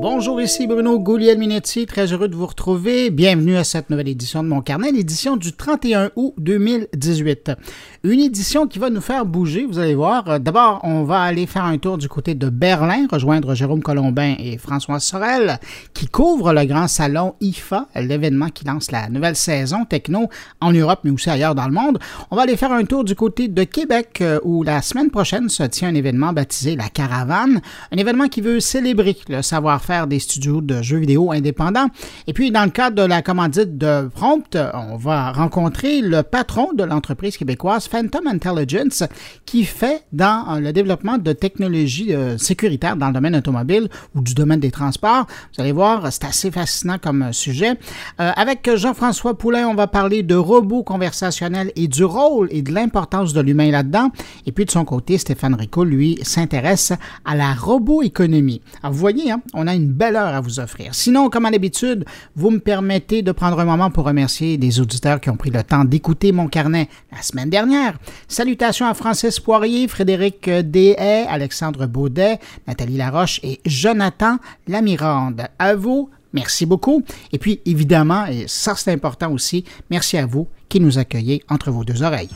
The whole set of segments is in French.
Bonjour, ici Bruno Gouliel-Minetti, très heureux de vous retrouver. Bienvenue à cette nouvelle édition de Mon Carnet, l'édition du 31 août 2018. Une édition qui va nous faire bouger, vous allez voir. D'abord, on va aller faire un tour du côté de Berlin, rejoindre Jérôme Colombin et François Sorel, qui couvrent le grand salon IFA, l'événement qui lance la nouvelle saison techno en Europe, mais aussi ailleurs dans le monde. On va aller faire un tour du côté de Québec, euh, où la semaine prochaine se tient un événement baptisé La Caravane, un événement qui veut célébrer le savoir-faire des studios de jeux vidéo indépendants. Et puis, dans le cadre de la commandite de Prompt, on va rencontrer le patron de l'entreprise québécoise Phantom Intelligence qui fait dans euh, le développement de technologies euh, sécuritaires dans le domaine automobile ou du domaine des transports. Vous allez voir, c'est assez fascinant comme euh, sujet. avec Jean-François Poulain, on va parler de robots conversationnels et du rôle et de l'importance de l'humain là-dedans. Et puis de son côté, Stéphane Rico, lui, s'intéresse à la robo-économie. Alors vous voyez, hein, on a une belle heure à vous offrir. Sinon, comme à l'habitude, vous me permettez de prendre un moment pour remercier des auditeurs qui ont pris le temps d'écouter mon carnet la semaine dernière Salutations à Francis Poirier, Frédéric Dehaye, Alexandre Baudet, Nathalie Laroche et Jonathan Lamirande. À vous, merci beaucoup. Et puis, évidemment, et ça c'est important aussi, merci à vous qui nous accueillez entre vos deux oreilles.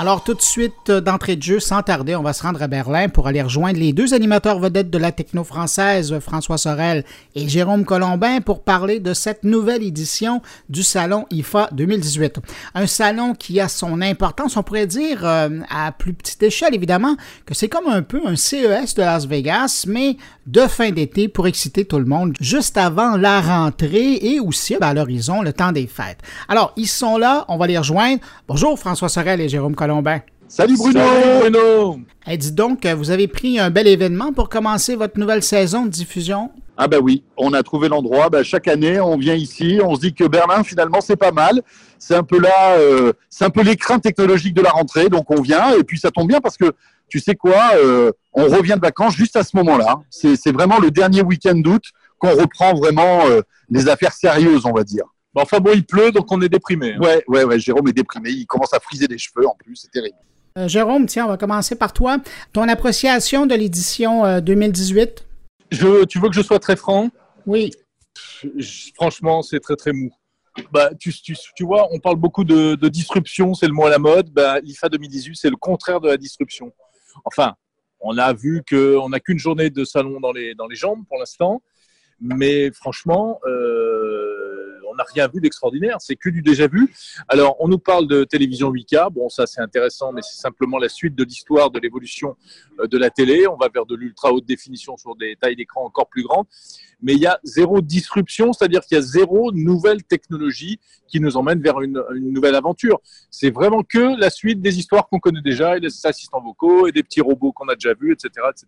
Alors tout de suite, euh, d'entrée de jeu, sans tarder, on va se rendre à Berlin pour aller rejoindre les deux animateurs vedettes de la techno française, François Sorel et Jérôme Colombin, pour parler de cette nouvelle édition du salon IFA 2018. Un salon qui a son importance, on pourrait dire euh, à plus petite échelle évidemment, que c'est comme un peu un CES de Las Vegas, mais de fin d'été pour exciter tout le monde juste avant la rentrée et aussi ben, à l'horizon le temps des fêtes. Alors, ils sont là, on va les rejoindre. Bonjour François Sorel et Jérôme Colombin. Salut Bruno! Bruno! dis donc, vous avez pris un bel événement pour commencer votre nouvelle saison de diffusion? Ah ben oui, on a trouvé l'endroit. Ben, chaque année, on vient ici, on se dit que Berlin, finalement, c'est pas mal. C'est un peu là, euh, c'est un peu l'écran technologique de la rentrée, donc on vient. Et puis ça tombe bien parce que tu sais quoi, euh, on revient de vacances juste à ce moment-là. C'est vraiment le dernier week-end d'août qu'on reprend vraiment euh, les affaires sérieuses, on va dire enfin bon, il pleut, donc on est déprimé. Hein. Ouais, ouais, ouais. Jérôme est déprimé. Il commence à friser des cheveux en plus. C'est terrible. Euh, Jérôme, tiens, on va commencer par toi. Ton appréciation de l'édition 2018 euh, je, Tu veux que je sois très franc? Oui. franchement, c'est très, très mou. Bah, tu, tu, tu, vois, on parle beaucoup de, disruption, c'est le mot à la mode. Bah, L'IFA 2018, c'est le contraire de la disruption. Enfin, on a vu qu'on n'a qu'une journée de salon dans les, dans les jambes pour l'instant. Mais franchement, euh, on n'a rien vu d'extraordinaire, c'est que du déjà vu. Alors, on nous parle de télévision 8K, bon, ça c'est intéressant, mais c'est simplement la suite de l'histoire de l'évolution euh, de la télé. On va vers de l'ultra haute définition sur des tailles d'écran encore plus grandes, mais il y a zéro disruption, c'est-à-dire qu'il y a zéro nouvelle technologie qui nous emmène vers une, nouvelle aventure. C'est vraiment que la suite des histoires qu'on connaît déjà, et des assistants vocaux, et des petits robots qu'on a déjà vus, etc., etc.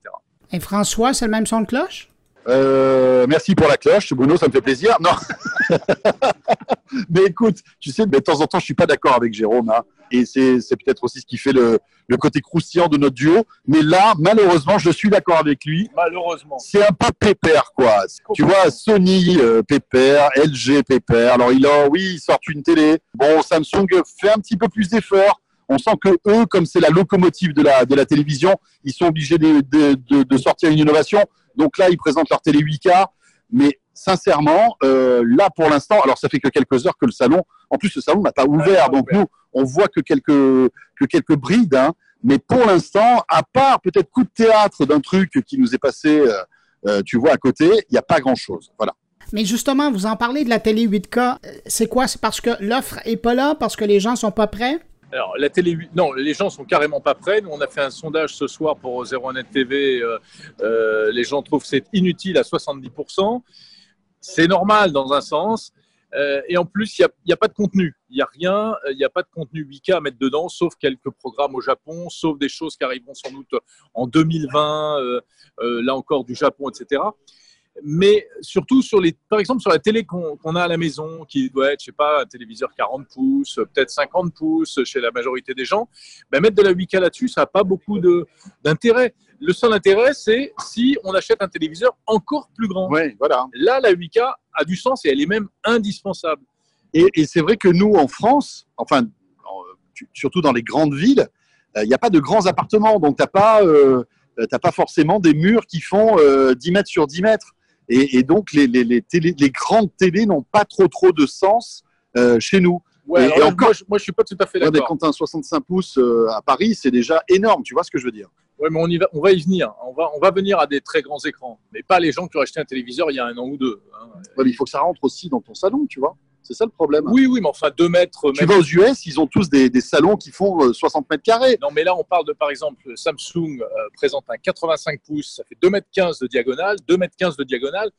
Et François, c'est le même son de cloche? Euh, merci pour la cloche, Bruno, ça me fait plaisir. Non, mais écoute, tu sais, mais de temps en temps, je suis pas d'accord avec Jérôme, hein, et c'est peut-être aussi ce qui fait le, le, côté croustillant de notre duo. Mais là, malheureusement, je suis d'accord avec lui. Malheureusement, c'est un peu pépère, quoi. Tu vois, Sony euh, pépère, LG pépère. Alors il a, oui, ils sortent une télé. Bon, Samsung fait un petit peu plus d'efforts. On sent que eux, comme c'est la locomotive de la, de la télévision, ils sont obligés de, de, de, de sortir une innovation. Donc là, ils présentent leur télé 8K. Mais sincèrement, euh, là pour l'instant, alors ça fait que quelques heures que le salon, en plus le salon n'a pas ouvert, donc nous on voit que quelques que quelques brides, hein. mais pour l'instant, à part peut-être coup de théâtre d'un truc qui nous est passé, euh, euh, tu vois à côté, il n'y a pas grand chose. Voilà. Mais justement, vous en parlez de la télé 8K, c'est quoi? C'est parce que l'offre est pas là, parce que les gens sont pas prêts? Alors, la télé, non, les gens sont carrément pas prêts. Nous, on a fait un sondage ce soir pour 01net TV. Euh, euh, les gens trouvent que c'est inutile à 70%. C'est normal dans un sens. Euh, et en plus, il n'y a, a, pas de contenu. Il n'y a rien, il n'y a pas de contenu 8K à mettre dedans, sauf quelques programmes au Japon, sauf des choses qui arriveront sans doute en 2020, là encore du Japon, etc. mais surtout sur les, par exemple sur la télé qu'on a à la maison, qui doit être, je sais pas, un téléviseur 40 pouces, peut-être 50 pouces chez la majorité des gens, ben mettre de la 8K là-dessus, ça n'a pas beaucoup d'intérêt. Le seul intérêt, c'est si on achète un téléviseur encore plus grand. Ouais, voilà. Là, la 8K a du sens et elle est même indispensable. Et, et c'est vrai que nous, en France, enfin, surtout dans les grandes villes, il euh, n'y a pas de grands appartements, donc tu n'as pas, euh, pas forcément des murs qui font 10 euh, mètres sur 10 mètres. Et, et donc, les, les, les, télé, les grandes télés n'ont pas trop, trop de sens chez nous. Ouais, et, encore, moi, je, moi, je suis pas tout à fait d'accord. Quand tu as un 65 pouces à Paris, c'est déjà énorme, tu vois ce que je veux dire? Oui, mais on, y va, on va y venir. On va, on va venir à des très grands écrans. Mais pas les gens qui ont acheté un téléviseur il y a un an ou deux. Hein. Ouais, mais il faut que ça rentre aussi dans ton salon, tu vois. C'est ça le problème. Oui, oui, mais enfin, 2 mètres. Tu vas aux US, ils ont tous des, des salons qui font 60 euh, mètres carrés. Non, mais là, on parle de, par exemple, Samsung euh, présente un 85 pouces, ça fait 2 mètres 15 de diagonale. 2 mètres 15 de diagonale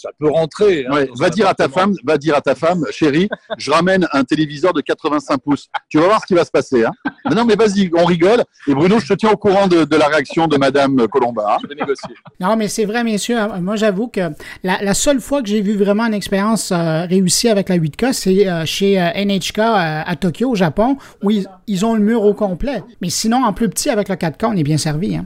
ça peut rentrer. Hein, va dire à ta femme, va dire à ta femme, chérie, je ramène un téléviseur de 85 pouces. Tu vas voir ce qui va se passer. Hein. Non, mais vas-y, on rigole. Et Bruno, je te tiens au courant de, la réaction de Madame Colomba. Hein. Je vais négocier. Non, mais c'est vrai, messieurs. Moi, j'avoue que la, seule fois que j'ai vu vraiment une expérience euh, réussie avec la 8K, c'est euh, chez euh, NHK à Tokyo, au Japon, où ils, ont le mur au complet. Mais sinon, en plus petit, avec le 4K, on est bien servi.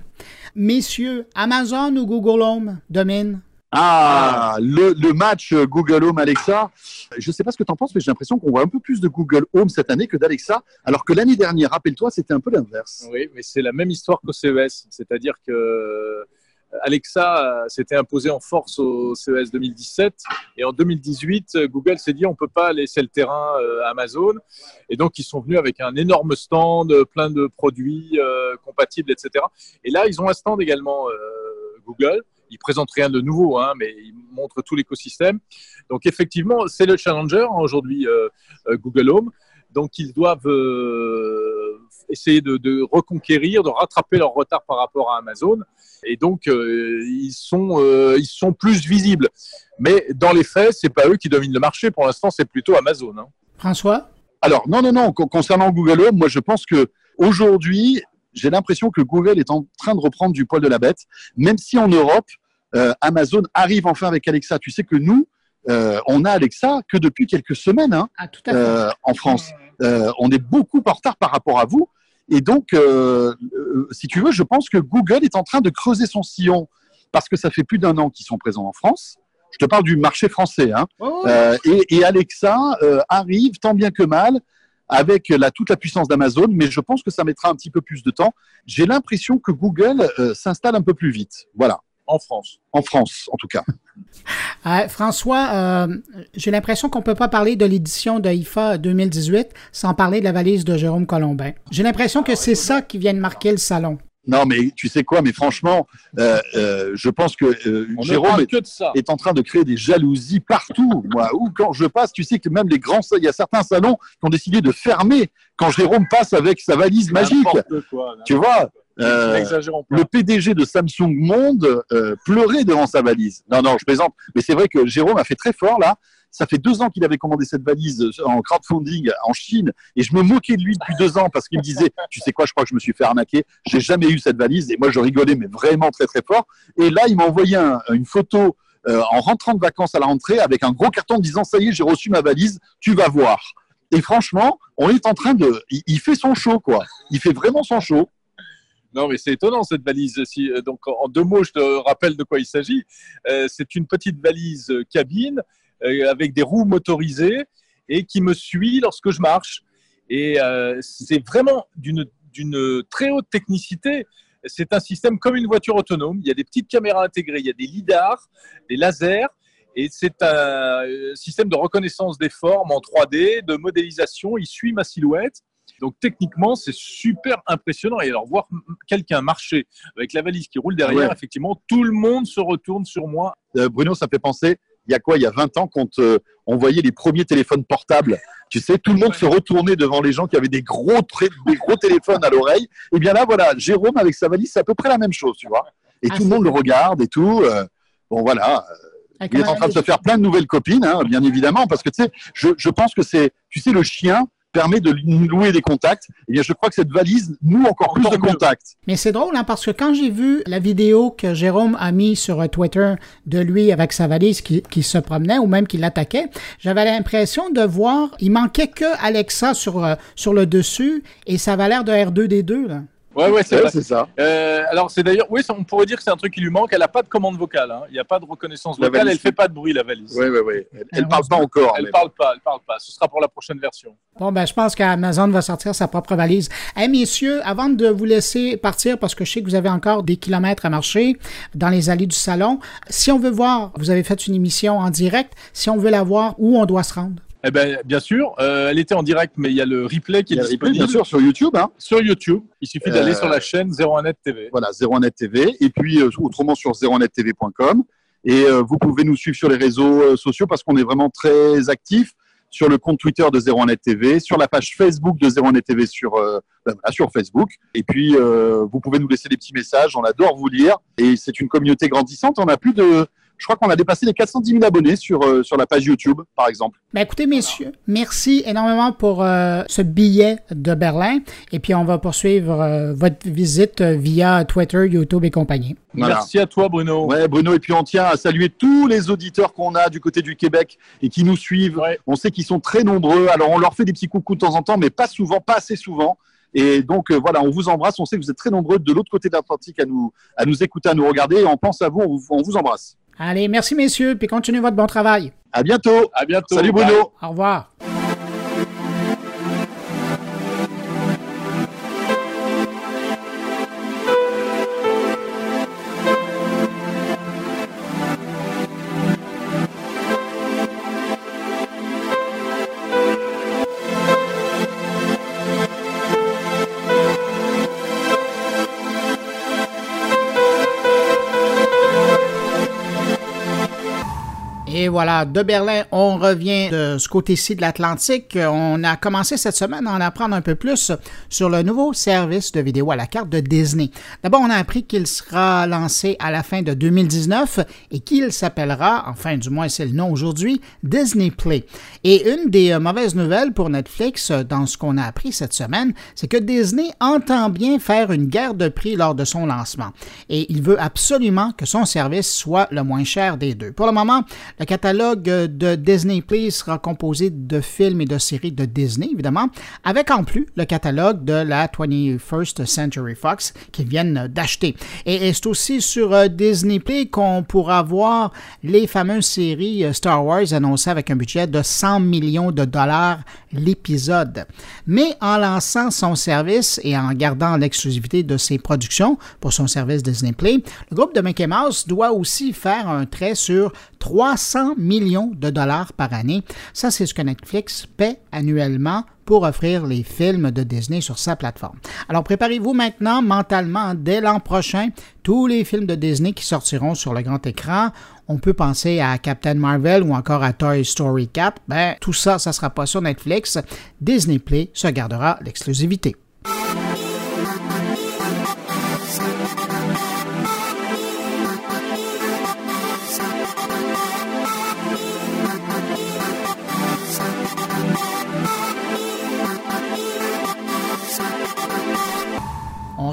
Messieurs, Amazon ou Google Home domine? Ah, le, match Google Home Alexa. Je ne sais pas ce que tu en penses, mais j'ai l'impression qu'on voit un peu plus de Google Home cette année que d'Alexa, alors que l'année dernière, rappelle-toi, c'était un peu l'inverse. Oui, mais c'est la même histoire qu'au CES. C'est-à-dire que euh, Alexa s'était imposé en force au CES 2017 et en 2018, Google s'est dit on peut pas laisser le terrain euh, à Amazon et donc ils sont venus avec un énorme stand, plein de produits euh, compatibles, etc. Et là, ils ont un stand également Google ils présentent rien de nouveau, hein, mais ils montrent tout l'écosystème. Donc effectivement, c'est le challenger hein, aujourd'hui euh, euh, Google Home. Donc ils doivent euh, essayer de, reconquérir, de rattraper leur retard par rapport à Amazon. Et donc ils sont ils sont plus visibles. Mais dans les faits, c'est pas eux qui dominent le marché. Pour l'instant, c'est plutôt Amazon. Hein. François? Alors non non non. Concernant Google Home, moi je pense que aujourd'hui j'ai l'impression que Google est en train de reprendre du poil de la bête, même si en Europe, euh, Amazon arrive enfin avec Alexa. Tu sais que nous, euh, on a Alexa que depuis quelques semaines hein, ah, euh, en France. on est beaucoup en retard par rapport à vous. Et donc, si tu veux, je pense que Google est en train de creuser son sillon parce que ça fait plus d'un an qu'ils sont présents en France. Je te parle du marché français. Hein. et, Alexa arrive tant bien que mal avec la, toute la puissance d'Amazon, mais je pense que ça mettra un petit peu plus de temps. J'ai l'impression que Google euh, s'installe un peu plus vite. Voilà. En France. En France, en tout cas. Euh, François, euh, j'ai l'impression qu'on ne peut pas parler de l'édition de IFA 2018 sans parler de la valise de Jérôme Colombin. J'ai l'impression que c'est ça qui vient de marquer le salon. Non, mais tu sais quoi, mais franchement, euh, euh, je pense que euh, Jérôme est, en train de créer des jalousies partout. Moi, ou quand je passe, tu sais que même les grands, il y a certains salons qui ont décidé de fermer quand Jérôme passe avec sa valise magique. tu vois, le PDG de Samsung Monde pleurait devant sa valise. Non, non, je plaisante. Mais c'est vrai que Jérôme a fait très fort là. Ça fait deux ans qu'il avait commandé cette valise en crowdfunding en Chine et je me moquais de lui depuis deux ans parce qu'il me disait, tu sais quoi, je crois que je me suis fait arnaquer. J'ai jamais eu cette valise et moi je rigolais mais vraiment très très fort. Et là, il m'a envoyé une photo euh, en rentrant de vacances à la rentrée avec un gros carton disant, ça y est, j'ai reçu ma valise, tu vas voir. Et franchement, on est en train de, il, fait son show quoi. Il fait vraiment son show. Non, mais c'est étonnant cette valise. Euh, donc, en deux mots, je te rappelle de quoi il s'agit. Euh, c'est une petite valise cabine euh, avec des roues motorisées et qui me suit lorsque je marche. Et euh, c'est vraiment d'une très haute technicité. C'est un système comme une voiture autonome. Il y a des petites caméras intégrées, il y a des lidars, des lasers. Et c'est un euh, système de reconnaissance des formes en 3D, de modélisation. Il suit ma silhouette. Donc techniquement, c'est super impressionnant. Et alors voir quelqu'un marcher avec la valise qui roule derrière, effectivement, tout le monde se retourne sur moi. Bruno, ça fait penser il y a quoi Il y a 20 ans, quand euh, on voyait les premiers téléphones portables, tu sais, tout le monde se retournait devant les gens qui avaient des gros, des gros téléphones à l'oreille. Et eh bien là, voilà, Jérôme avec sa valise, c'est à peu près la même chose, tu vois. Et tout le monde le regarde et tout. Euh, bon, voilà. Euh, il est en train de se faire plein de nouvelles copines, hein, bien évidemment, parce que tu sais, je, je pense que c'est, tu sais, le chien permet de nous louer des contacts. Et bien, je crois que cette valise noue encore, plus de contacts. Mais c'est drôle, hein, parce que quand j'ai vu la vidéo que Jérôme a mis sur euh, Twitter de lui avec sa valise qui, qui se promenait ou même qui l'attaquait, j'avais l'impression de voir, il manquait que Alexa sur, euh, sur le dessus et ça avait l'air de R2D2. Là. Ouais, ouais, c'est ça. Euh, alors, c'est d'ailleurs, oui, on pourrait dire que c'est un truc qui lui manque. Elle n'a pas de commande vocale. Hein. Il n'y a pas de reconnaissance vocale. Elle ne fait pas de bruit, la valise. Oui, oui, oui. Elle ne parle pas encore. Elle ne parle pas. Elle parle pas. Ce sera pour la prochaine version. Bon, ben, je pense qu'Amazon va sortir sa propre valise. Eh, messieurs, avant de vous laisser partir, parce que je sais que vous avez encore des kilomètres à marcher dans les allées du salon, si on veut voir, vous avez fait une émission en direct, si on veut la voir, où on doit se rendre? Eh ben, bien sûr, euh, elle était en direct, mais il y a le replay qui est disponible. bien sûr, sur YouTube. Hein. Sur YouTube. Il suffit d'aller sur la chaîne 01net TV. Voilà, 01net TV. Et puis, euh, autrement, sur 01nettv.com. Et euh, vous pouvez nous suivre sur les réseaux sociaux parce qu'on est vraiment très actifs sur le compte Twitter de 01net TV, sur la page Facebook de 01net TV sur, ben sur Facebook. Et puis, vous pouvez nous laisser des petits messages. On adore vous lire. Et c'est une communauté grandissante. On a plus de je crois qu'on a dépassé les 410 000 abonnés sur, euh, sur la page YouTube, par exemple. Ben écoutez, messieurs, merci énormément pour euh, ce billet de Berlin. Et puis, on va poursuivre euh, votre visite via Twitter, YouTube et compagnie. Merci à toi, Bruno. Ouais, Bruno. Et puis, on tient à saluer tous les auditeurs qu'on a du côté du Québec et qui nous suivent. On sait qu'ils sont très nombreux. Alors, on leur fait des petits coucous de temps en temps, mais pas souvent, pas assez souvent. Et donc voilà, on vous embrasse. On sait que vous êtes très nombreux de l'autre côté de l'Atlantique à nous, à nous écouter, à nous regarder. Et on pense à vous, on vous embrasse. Allez, merci messieurs, puis continuez votre bon travail. À bientôt. À bientôt. Salut Bruno. Au revoir. Et voilà, de Berlin, on revient de ce côté-ci de l'Atlantique. On a commencé cette semaine à en apprendre un peu plus sur le nouveau service de vidéo à la carte de Disney. D'abord, on a appris qu'il sera lancé à la fin de 2019 et qu'il s'appellera, enfin du moins c'est le nom aujourd'hui, Disney Play. Et une des euh, mauvaises nouvelles pour Netflix euh, dans ce qu'on a appris cette semaine, c'est que Disney entend bien faire une guerre de prix lors de son lancement. Et il veut absolument que son service soit le moins cher des deux. Pour le moment, le catalogue de Disney Plus sera composé de films et de séries de Disney, évidemment, avec en plus le catalogue de la 21st Century Fox qu'ils viennent d'acheter. Et, c'est aussi sur euh, Disney Play qu'on pourra voir les fameuses séries euh, Star Wars annoncées avec un budget de 100 millions de dollars l'épisode. Mais en lançant son service et en gardant l'exclusivité de ses productions pour son service Disney Play, le groupe de Mickey Mouse doit aussi faire un trait sur 300 millions de dollars par année. Ça, c'est ce que Netflix paie annuellement pour offrir les films de Disney sur sa plateforme. Alors préparez-vous maintenant mentalement dès l'an prochain tous les films de Disney qui sortiront sur le grand écran. On peut penser à Captain Marvel ou encore à Toy Story 4. Ben, tout ça, ça ne sera pas sur Netflix. Disney Play se gardera l'exclusivité.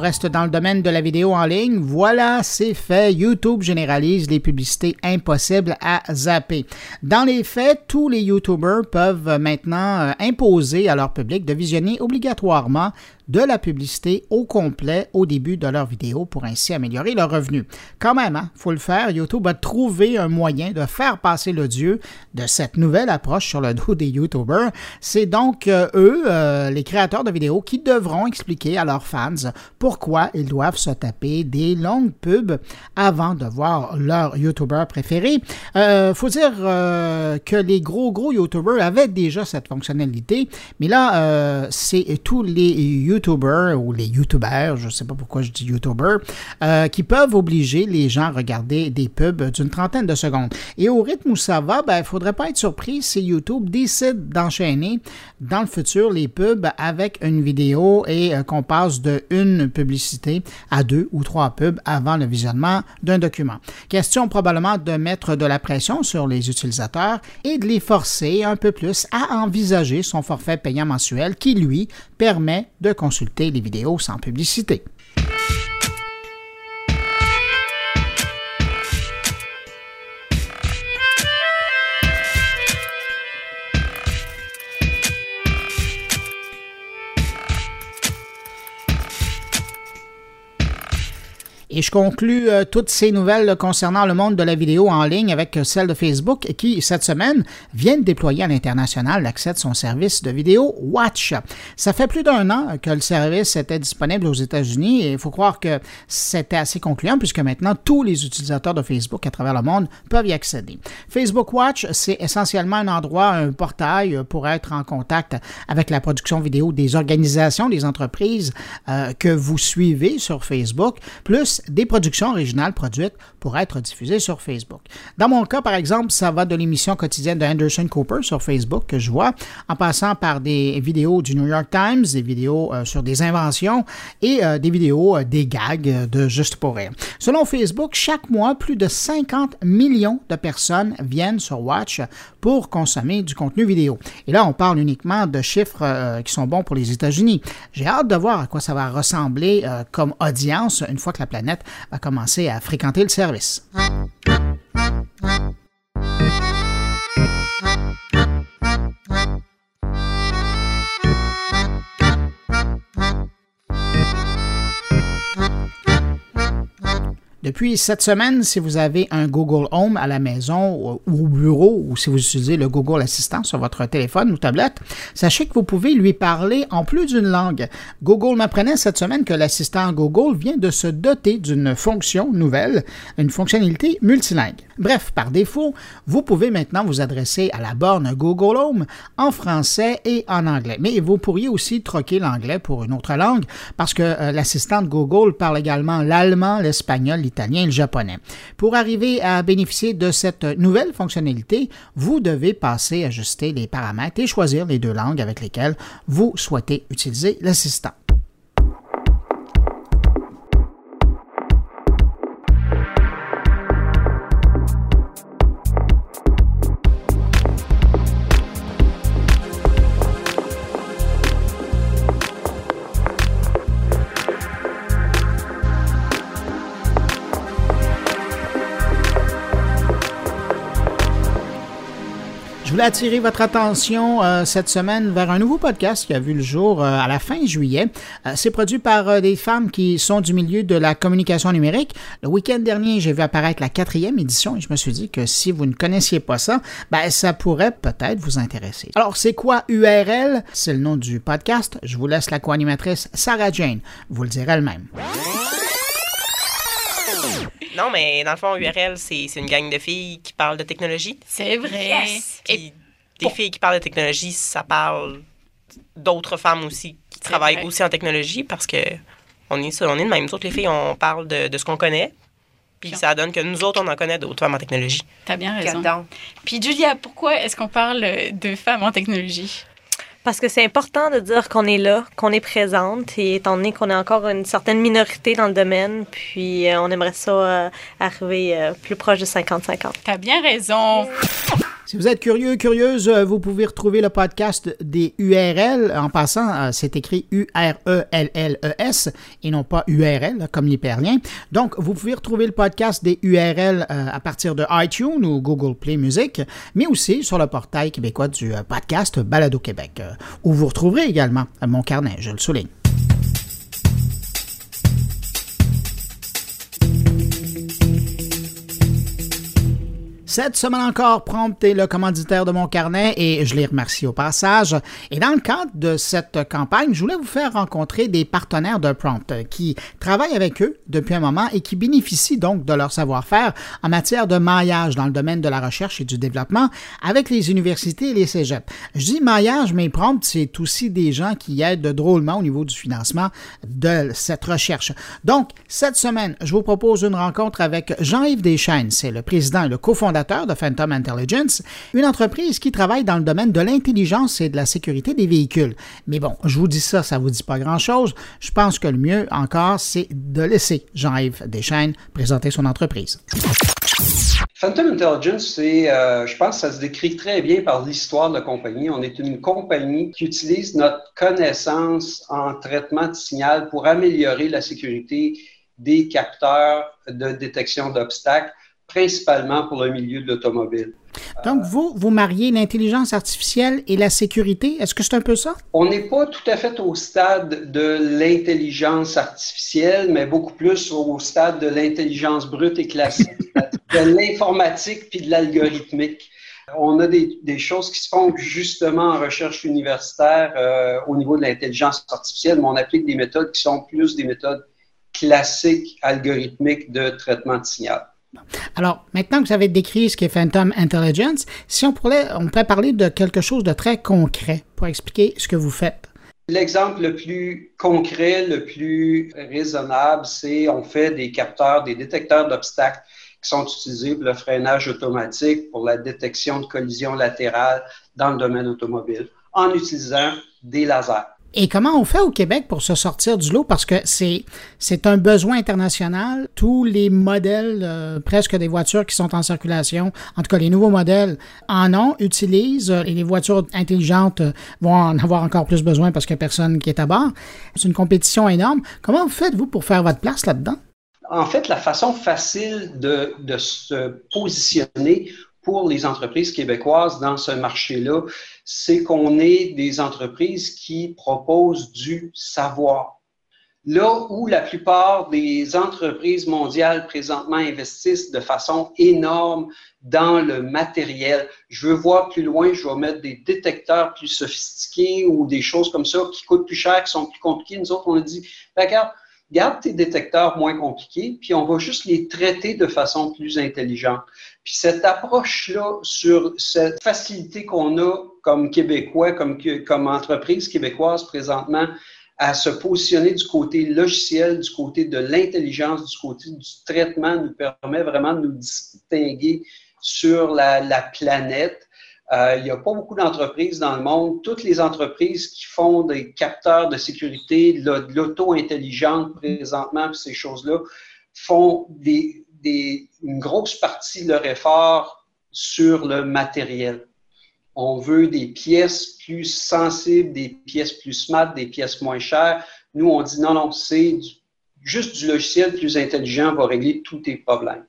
Reste dans le domaine de la vidéo en ligne. Voilà, c'est fait. YouTube généralise les publicités impossibles à zapper. Dans les faits, tous les YouTubers peuvent maintenant euh, imposer à leur public de visionner obligatoirement de la publicité au complet au début de leur vidéo pour ainsi améliorer leurs revenus. Quand même, hein, faut le faire. YouTube a trouvé un moyen de faire passer le dieu de cette nouvelle approche sur le dos des YouTubers. C'est donc euh, eux, euh, les créateurs de vidéos, qui devront expliquer à leurs fans pourquoi ils doivent se taper des longues pubs avant de voir leur YouTuber préféré. Euh, faut dire euh, que les gros gros YouTubers avaient déjà cette fonctionnalité, mais là, c'est tous les YouTubers ou les YouTubers, je ne sais pas pourquoi je dis YouTubers, euh, qui peuvent obliger les gens à regarder des pubs d'une trentaine de secondes. Et au rythme où ça va, il ben, ne faudrait pas être surpris si YouTube décide d'enchaîner dans le futur les pubs avec une vidéo et euh, qu'on passe de une publicité à deux ou trois pubs avant le visionnement d'un document. Question probablement de mettre de la pression sur les utilisateurs et de les forcer un peu plus à envisager son forfait payant mensuel qui, lui, permet de consulter les vidéos sans publicité. Et je conclus euh, toutes ces nouvelles concernant le monde de la vidéo en ligne avec celle de Facebook qui, cette semaine, vient de déployer à l'international l'accès de son service de vidéo Watch. Ça fait plus d'un an que le service était disponible aux États-Unis et il faut croire que c'était assez concluant puisque maintenant tous les utilisateurs de Facebook à travers le monde peuvent y accéder. Facebook Watch, c'est essentiellement un endroit, un portail pour être en contact avec la production vidéo des organisations, des entreprises euh, que vous suivez sur Facebook, plus des productions originales produites pour être diffusées sur Facebook. Dans mon cas, par exemple, ça va de l'émission quotidienne de Anderson Cooper sur Facebook que je vois, en passant par des vidéos du New York Times, des vidéos euh, sur des inventions et euh, des vidéos euh, des gags de Juste pour rire. Selon Facebook, chaque mois, plus de 50 millions de personnes viennent sur Watch pour consommer du contenu vidéo. Et là, on parle uniquement de chiffres qui sont bons pour les États-Unis. J'ai hâte de voir à quoi ça va ressembler comme audience une fois que la planète a commencé à fréquenter le service. Depuis cette semaine, si vous avez un Google Home à la maison ou au bureau ou si vous utilisez le Google Assistant sur votre téléphone ou tablette, sachez que vous pouvez lui parler en plus d'une langue. Google m'apprenait cette semaine que l'assistant Google vient de se doter d'une fonction nouvelle, une fonctionnalité multilingue. Bref, par défaut, vous pouvez maintenant vous adresser à la borne Google Home en français et en anglais. Mais vous pourriez aussi troquer l'anglais pour une autre langue parce que euh, l'assistant Google parle également l'allemand, l'espagnol, l'italien et le japonais. Pour arriver à bénéficier de cette nouvelle fonctionnalité, vous devez passer, ajuster les paramètres et choisir les deux langues avec lesquelles vous souhaitez utiliser l'assistant. Attirer votre attention euh, cette semaine vers un nouveau podcast qui a vu le jour euh, à la fin juillet. Euh, c'est produit par des femmes qui sont du milieu de la communication numérique. Le week-end dernier, j'ai vu apparaître la quatrième édition et je me suis dit que si vous ne connaissiez pas ça, ben, ça pourrait peut-être vous intéresser. Alors, c'est quoi URL? C'est le nom du podcast. Je vous laisse la co-animatrice Sarah Jane vous le dire elle-même. Non, mais dans le fond, URL, c'est une gang de filles qui parlent de technologie. C'est vrai. Et des filles qui parlent de technologie, ça parle d'autres femmes aussi qui travaillent aussi en technologie parce que on est ça, on est de même. Nous autres, les filles, on parle de, de ce qu'on connaît. Puis ça donne que nous autres, on en connaît d'autres femmes en technologie. T'as bien raison. Puis Julia, pourquoi est-ce qu'on parle de femmes en technologie? Parce que c'est important de dire qu'on est là, qu'on est présente, et étant donné qu'on est encore une certaine minorité dans le domaine, puis euh, on aimerait ça euh, arriver euh, plus proche de 50-50. T'as bien raison. Si vous êtes curieux, curieuse, euh, vous pouvez retrouver le podcast des URL. En passant, euh, c'est écrit U-R-E-L-L-E-S et non pas URL comme l'hyperlien. Donc, vous pouvez retrouver le podcast des URL euh, à partir de iTunes ou Google Play Music, mais aussi sur le portail québécois du podcast Balado Québec, où vous retrouverez également mon carnet, je le souligne. Cette semaine encore, Prompt est le commanditaire de mon carnet et je les remercie au passage. Et dans le cadre de cette campagne, je voulais vous faire rencontrer des partenaires de Prompt qui travaillent avec eux depuis un moment et qui bénéficient donc de leur savoir-faire en matière de maillage dans le domaine de la recherche et du développement avec les universités et les cégeps. Je dis maillage, mais Prompt, c'est aussi des gens qui aident drôlement au niveau du financement de cette recherche. Donc, cette semaine, je vous propose une rencontre avec Jean-Yves Deschaines, c'est le président et le cofondateur de Phantom Intelligence, une entreprise qui travaille dans le domaine de l'intelligence et de la sécurité des véhicules. Mais bon, je vous dis ça, ça vous dit pas grand-chose. Je pense que le mieux encore, c'est de laisser Jean-Yves Deschaines présenter son entreprise. Phantom Intelligence, c'est, euh, je pense que ça se décrit très bien par l'histoire de la compagnie. On est une compagnie qui utilise notre connaissance en traitement de signal pour améliorer la sécurité des capteurs de détection d'obstacles, principalement pour le milieu de l'automobile. Donc, vous, vous mariez l'intelligence artificielle et la sécurité? Est-ce que c'est un peu ça? On n'est pas tout à fait au stade de l'intelligence artificielle, mais beaucoup plus au stade de l'intelligence brute et classique, de l'informatique puis de l'algorithmique. On a des, des, choses qui se font justement en recherche universitaire euh, au niveau de l'intelligence artificielle, mais on applique des méthodes qui sont plus des méthodes classiques algorithmiques de traitement de signal. Alors, maintenant que vous avez décrit ce qu'est Phantom Intelligence, si on pourrait, on pourrait parler de quelque chose de très concret pour expliquer ce que vous faites. L'exemple le plus concret, le plus raisonnable, c'est on fait des capteurs, des détecteurs d'obstacles qui sont utilisés pour le freinage automatique, pour la détection de collisions latérales dans le domaine automobile, en utilisant des lasers. Et comment on fait au Québec pour se sortir du lot? Parce que c'est, c'est un besoin international. Tous les modèles, euh, presque des voitures qui sont en circulation, en tout cas les nouveaux modèles, en ont, utilisent, euh, et les voitures intelligentes euh, vont en avoir encore plus besoin parce qu'il n'y a personne qui est à bord. C'est une compétition énorme. Comment vous faites-vous pour faire votre place là-dedans? En fait, la façon facile de, de se positionner pour les entreprises québécoises dans ce marché-là, c'est qu'on est des entreprises qui proposent du savoir. Là où la plupart des entreprises mondiales présentement investissent de façon énorme dans le matériel, je veux voir plus loin, je vais mettre des détecteurs plus sophistiqués ou des choses comme ça qui coûtent plus cher, qui sont plus compliquées. Nous autres, on a dit, ben, regarde, garde tes détecteurs moins compliqués, puis on va juste les traiter de façon plus intelligente. Puis cette approche-là sur cette facilité qu'on a comme Québécois, comme, comme entreprise québécoise présentement, à se positionner du côté logiciel, du côté de l'intelligence, du côté du traitement, nous permet vraiment de nous distinguer sur la, la planète. Euh, il n'y a pas beaucoup d'entreprises dans le monde. Toutes les entreprises qui font des capteurs de sécurité, de l'auto intelligente présentement, ces choses-là, font une grosse partie de leur effort sur le matériel. On veut des pièces plus sensibles, des pièces plus smart, des pièces moins chères. Nous, on dit non, non, c'est juste du logiciel plus intelligent va régler tous tes problèmes.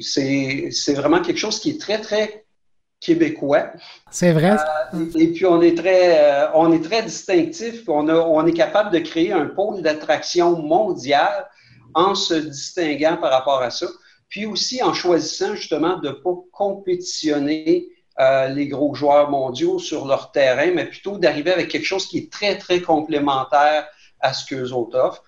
C'est vraiment quelque chose qui est très, très québécois. C'est vrai? Euh, et puis on est très, euh, on est très distinctif. On, a, on est capable de créer un pôle d'attraction mondial en se distinguant par rapport à ça. Puis aussi en choisissant justement de ne pas compétitionner euh, les gros joueurs mondiaux sur leur terrain, mais plutôt d'arriver avec quelque chose qui est très, très complémentaire à ce qu'eux autres offrent.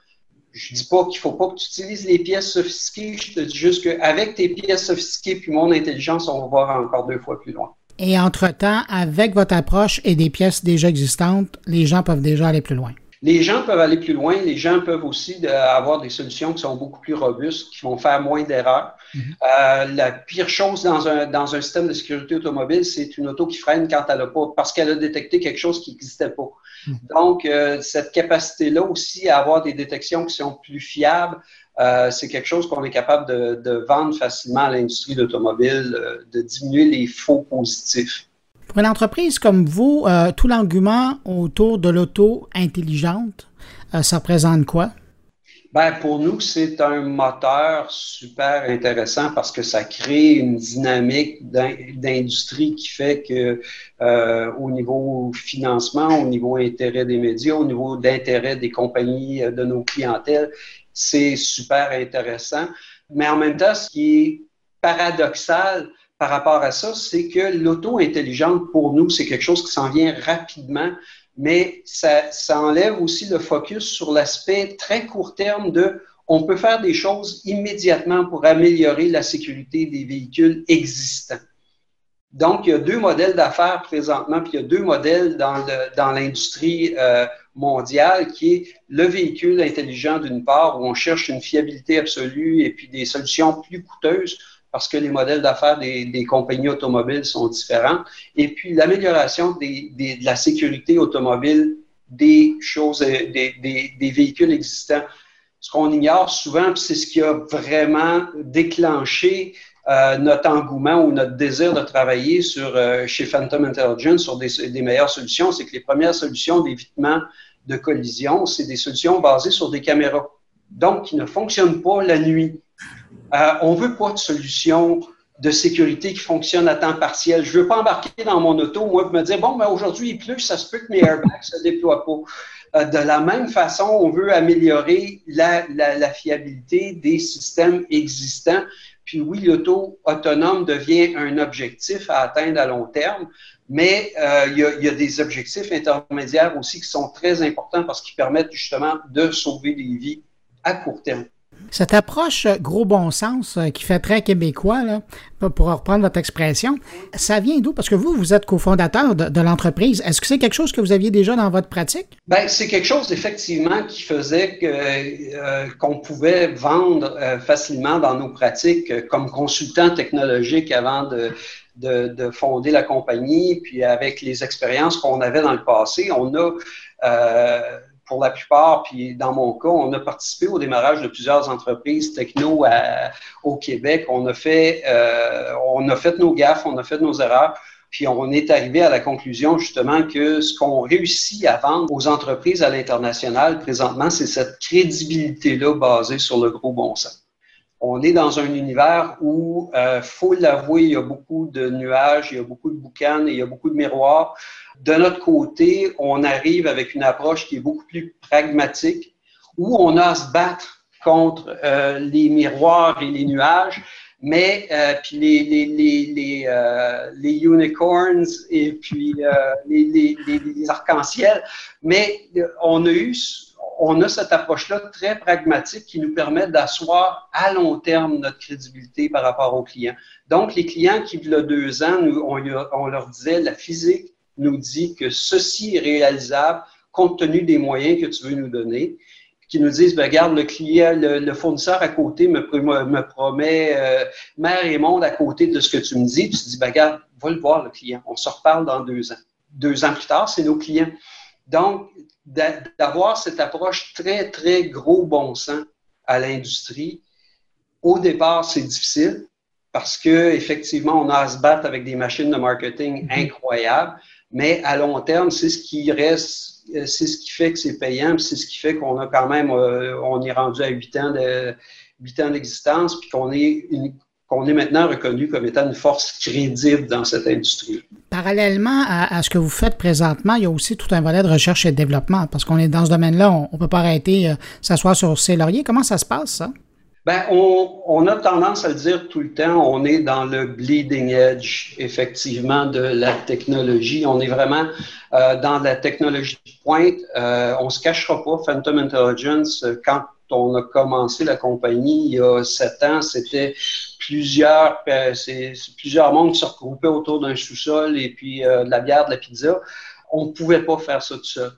Je dis pas qu'il faut pas que tu utilises les pièces sophistiquées, je te dis juste qu'avec tes pièces sophistiquées puis mon intelligence, on va voir encore deux fois plus loin. Et entre-temps, avec votre approche et des pièces déjà existantes, les gens peuvent déjà aller plus loin. Les gens peuvent aller plus loin. Les gens peuvent aussi avoir des solutions qui sont beaucoup plus robustes, qui vont faire moins d'erreurs. Mm-hmm. euh, la pire chose dans un, dans un système de sécurité automobile, c'est une auto qui freine quand elle a pas, parce qu'elle a détecté quelque chose qui n'existait pas. Mm-hmm. Donc, euh, cette capacité-là aussi à avoir des détections qui sont plus fiables, euh, c'est quelque chose qu'on est capable de, de, vendre facilement à l'industrie de l'automobile, euh, de diminuer les faux positifs. Pour une entreprise comme vous, euh, tout l'argument autour de l'auto intelligente, euh, ça représente quoi? Ben, pour nous, c'est un moteur super intéressant parce que ça crée une dynamique d'industrie qui fait que euh, au niveau financement, au niveau intérêt des médias, au niveau d'intérêt des compagnies de nos clientèles, c'est super intéressant. Mais en même temps, ce qui est paradoxal, par rapport à ça, c'est que l'auto intelligente, pour nous, c'est quelque chose qui s'en vient rapidement, mais ça, enlève aussi le focus sur l'aspect très court terme de on peut faire des choses immédiatement pour améliorer la sécurité des véhicules existants. Donc, il y a deux modèles d'affaires présentement, puis il y a deux modèles dans l'industrie euh, mondiale qui est le véhicule intelligent d'une part, où on cherche une fiabilité absolue et puis des solutions plus coûteuses parce que les modèles d'affaires des, compagnies automobiles sont différents. Et puis l'amélioration de la sécurité automobile des choses, des, des véhicules existants. Ce qu'on ignore souvent, c'est ce qui a vraiment déclenché euh, notre engouement ou notre désir de travailler sur, euh, chez Phantom Intelligence sur des meilleures solutions, c'est que les premières solutions d'évitement de collision, c'est des solutions basées sur des caméras, donc qui ne fonctionnent pas la nuit. Euh, on veut pas de solution de sécurité qui fonctionne à temps partiel. Je veux pas embarquer dans mon auto, moi, et me dire, bon, ben, aujourd'hui, il pleut, ça se peut que mes airbags se déploient pas. Euh, de la même façon, on veut améliorer la, fiabilité des systèmes existants. Puis oui, l'auto autonome devient un objectif à atteindre à long terme, mais euh, il, y a, des objectifs intermédiaires aussi qui sont très importants parce qu'ils permettent justement de sauver des vies à court terme. Cette approche euh, gros bon sens euh, qui fait très québécois, pour reprendre votre expression, ça vient d'où? Parce que vous, vous êtes cofondateur de, l'entreprise. Est-ce que c'est quelque chose que vous aviez déjà dans votre pratique? Bien, c'est quelque chose effectivement qui faisait euh, qu'on pouvait vendre facilement dans nos pratiques comme consultant technologique avant de, fonder la compagnie. Puis avec les expériences qu'on avait dans le passé, on a pour la plupart, puis dans mon cas, on a participé au démarrage de plusieurs entreprises techno au Québec. On a fait, euh, on a fait nos gaffes, on a fait nos erreurs. Puis on est arrivé à la conclusion justement que ce qu'on réussit à vendre aux entreprises à l'international présentement, c'est cette crédibilité-là basée sur le gros bon sens. On est dans un univers où, euh, faut l'avouer, il y a beaucoup de nuages, il y a beaucoup de boucanes, il y a beaucoup de miroirs. De notre côté, on arrive avec une approche qui est beaucoup plus pragmatique, où on a à se battre contre euh, les miroirs et les nuages, mais euh, puis les, les, les, les, euh, les, unicorns et puis euh, les, les arcs-en-ciel, mais on a eu on a cette approche-là très pragmatique qui nous permet d'asseoir à long terme notre crédibilité par rapport aux clients. Donc, les clients qui, il y a deux ans, nous, on leur disait la physique nous dit que ceci est réalisable compte tenu des moyens que tu veux nous donner, qui nous disent, ben, regarde, le client, le, fournisseur à côté me, me promet euh, mer et monde à côté de ce que tu me dis. Tu te dis, ben, regarde, va le voir, le client. On se reparle dans deux ans. Deux ans plus tard, c'est nos clients. Donc, d'avoir cette approche très, très gros bon sens à l'industrie, au départ, c'est difficile parce que effectivement, on a à se battre avec des machines de marketing mm-hmm. incroyables. Mais à long terme, c'est ce qui reste, euh, c'est ce qui fait que c'est payant, c'est ce qui fait qu'on a quand même, euh, on est rendu à 8 ans de, 8 ans d'existence, puis qu'on est qu'on est maintenant reconnu comme étant une force crédible dans cette industrie. Parallèlement à, ce que vous faites présentement, il y a aussi tout un volet de recherche et de développement, parce qu'on est dans ce domaine-là, on ne peut pas arrêter, euh, s'asseoir sur ses lauriers. Comment ça se passe, ça? Ben, on, a tendance à le dire tout le temps, on est dans le bleeding edge, effectivement, de la technologie. On est vraiment euh, dans la technologie de pointe. Euh, on se cachera pas, Phantom Intelligence, quand on a commencé la compagnie il y a sept ans, c'était plusieurs, euh, c'est, plusieurs mondes qui se regroupaient autour d'un sous-sol et puis de la bière, de la pizza. On ne pouvait pas faire ça tout seul.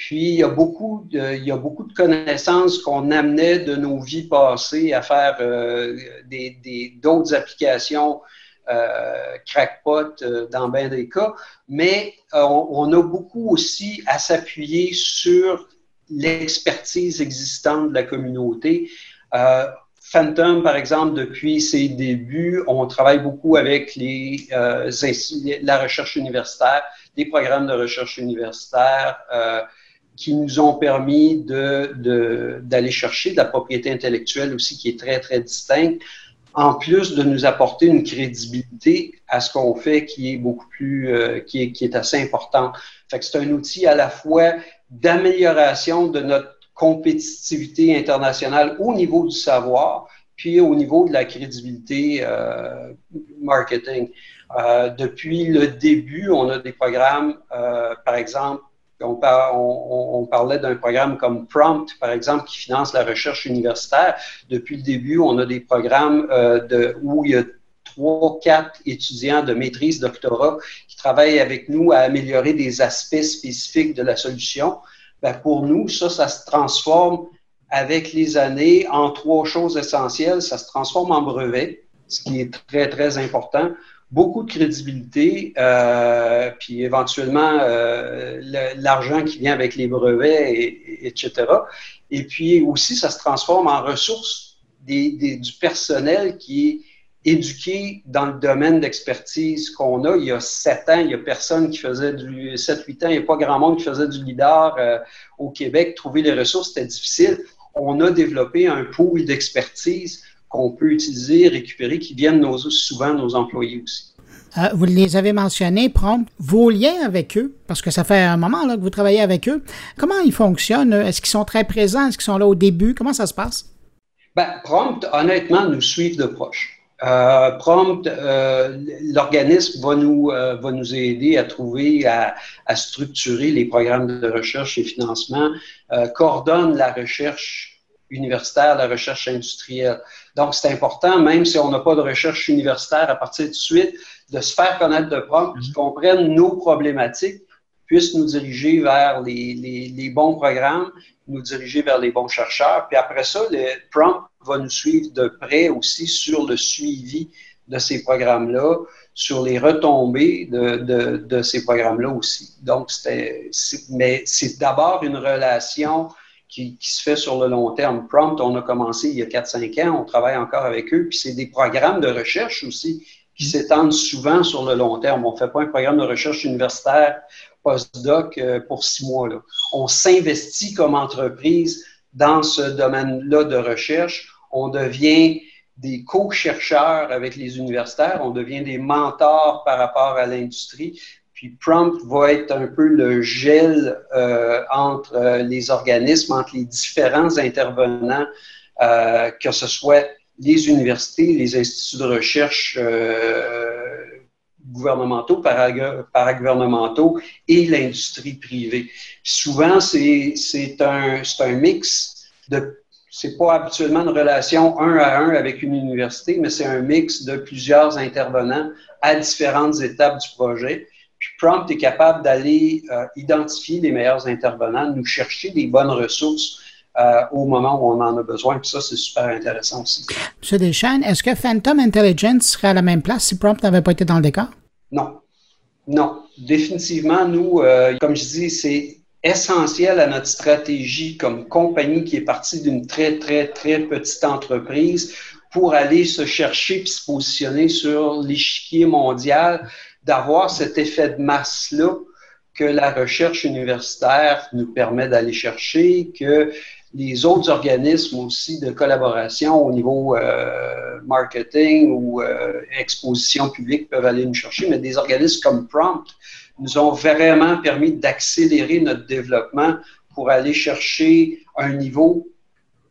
Puis, il y a beaucoup de, connaissances qu'on amenait de nos vies passées à faire euh, d'autres applications euh, crackpot euh, dans bien des cas, mais on, a beaucoup aussi à s'appuyer sur l'expertise existante de la communauté. Phantom, par exemple, depuis ses débuts, on travaille beaucoup avec les, la recherche universitaire, des programmes de recherche universitaire, qui nous ont permis d'aller de, d'aller chercher de la propriété intellectuelle aussi qui est très, très distincte, en plus de nous apporter une crédibilité à ce qu'on fait qui est beaucoup plus, euh, qui, est, qui est assez important. Fait que c'est un outil à la fois d'amélioration de notre compétitivité internationale au niveau du savoir, puis au niveau de la crédibilité euh, marketing. Euh, depuis le début, on a des programmes, par exemple, on, par, on, on parlait d'un programme comme Prompt, par exemple, qui finance la recherche universitaire. Depuis le début, on a des programmes euh, où il y a trois, quatre étudiants de maîtrise, doctorat qui travaillent avec nous à améliorer des aspects spécifiques de la solution. Ben pour nous, ça, ça se transforme avec les années en trois choses essentielles. Ça se transforme en brevet, ce qui est très, très important. Beaucoup de crédibilité, euh, puis éventuellement euh, l'argent qui vient avec les brevets, et, etc. Et puis aussi, ça se transforme en ressources du personnel qui est éduqué dans le domaine d'expertise qu'on a. Il y a sept ans, il n'y a personne qui faisait du... Sept, huit ans, il n'y a pas grand monde qui faisait du leader euh, au Québec. Trouver les ressources, c'était difficile. On a développé un pool d'expertise qu'on peut utiliser, récupérer, qui viennent nos, souvent nos employés aussi. Euh, vous les avez mentionnés, Prompt, vos liens avec eux, parce que ça fait un moment là, que vous travaillez avec eux. Comment ils fonctionnent? Est-ce qu'ils sont très présents? Est-ce qu'ils sont là au début? Comment ça se passe? Ben, Prompt, honnêtement, nous suivent de proche. Euh, Prompt, euh, l'organisme va nous, euh, va nous aider à trouver, à, à, structurer les programmes de recherche et financement, coordonne la recherche universitaire, la recherche industrielle. Donc, c'est important, même si on n'a pas de recherche universitaire à partir de suite, de se faire connaître de Prompt, qu'ils comprennent nos problématiques, puissent nous diriger vers les, les, les, bons programmes, nous diriger vers les bons chercheurs. Puis après ça, le Prompt va nous suivre de près aussi sur le suivi de ces programmes-là, sur les retombées de, de, de ces programmes-là aussi. Donc, c'était, mais c'est d'abord une relation qui, qui, se fait sur le long terme. Prompt, on a commencé il y a 4-5 ans, on travaille encore avec eux, puis c'est des programmes de recherche aussi qui s'étendent souvent sur le long terme. On ne fait pas un programme de recherche universitaire postdoc euh, pour six mois. Là. On s'investit comme entreprise dans ce domaine-là de recherche. On devient des co-chercheurs avec les universitaires, on devient des mentors par rapport à l'industrie. Puis Prompt va être un peu le gel euh, entre euh, les organismes, entre les différents intervenants, euh, que ce soit les universités, les instituts de recherche gouvernementaux, paragouvernementaux et l'industrie privée. souvent, c'est un, un mix de c'est pas habituellement une relation un à un avec une université, mais c'est un mix de plusieurs intervenants à différentes étapes du projet. Puis Prompt est capable d'aller euh, identifier les meilleurs intervenants, nous chercher des bonnes ressources euh, au moment où on en a besoin. Puis ça, c'est super intéressant aussi. M. Deschênes, est-ce que Phantom Intelligence serait à la même place si Prompt n'avait pas été dans le décor? Non. Non. Définitivement, nous, euh, comme je dis, c'est essentiel à notre stratégie comme compagnie qui est partie d'une très, très, très petite entreprise pour aller se chercher puis se positionner sur l'échiquier mondial, d'avoir cet effet de masse-là que la recherche universitaire nous permet d'aller chercher, que les autres organismes aussi de collaboration au niveau euh, marketing ou euh, exposition publique peuvent aller nous chercher, mais des organismes comme Prompt nous ont vraiment permis d'accélérer notre développement pour aller chercher un niveau.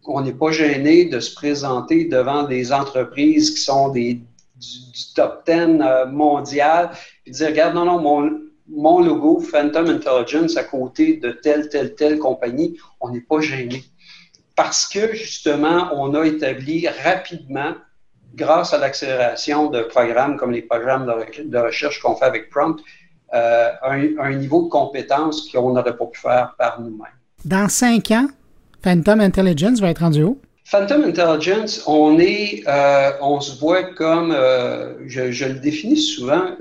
On n'est pas gêné de se présenter devant des entreprises qui sont des, du, top 10 euh, mondial et dire, regarde, non, non, mon, mon logo Phantom Intelligence à côté de telle, telle, telle compagnie, on n'est pas gêné. Parce que justement, on a établi rapidement, grâce à l'accélération de programmes comme les programmes de recherche qu'on fait avec Prompt, euh, un, niveau de compétence qu'on n'aurait pas pu faire par nous-mêmes. Dans cinq ans, Phantom Intelligence va être rendu où? Phantom Intelligence, on est, euh, on se voit comme, euh, je, le définis souvent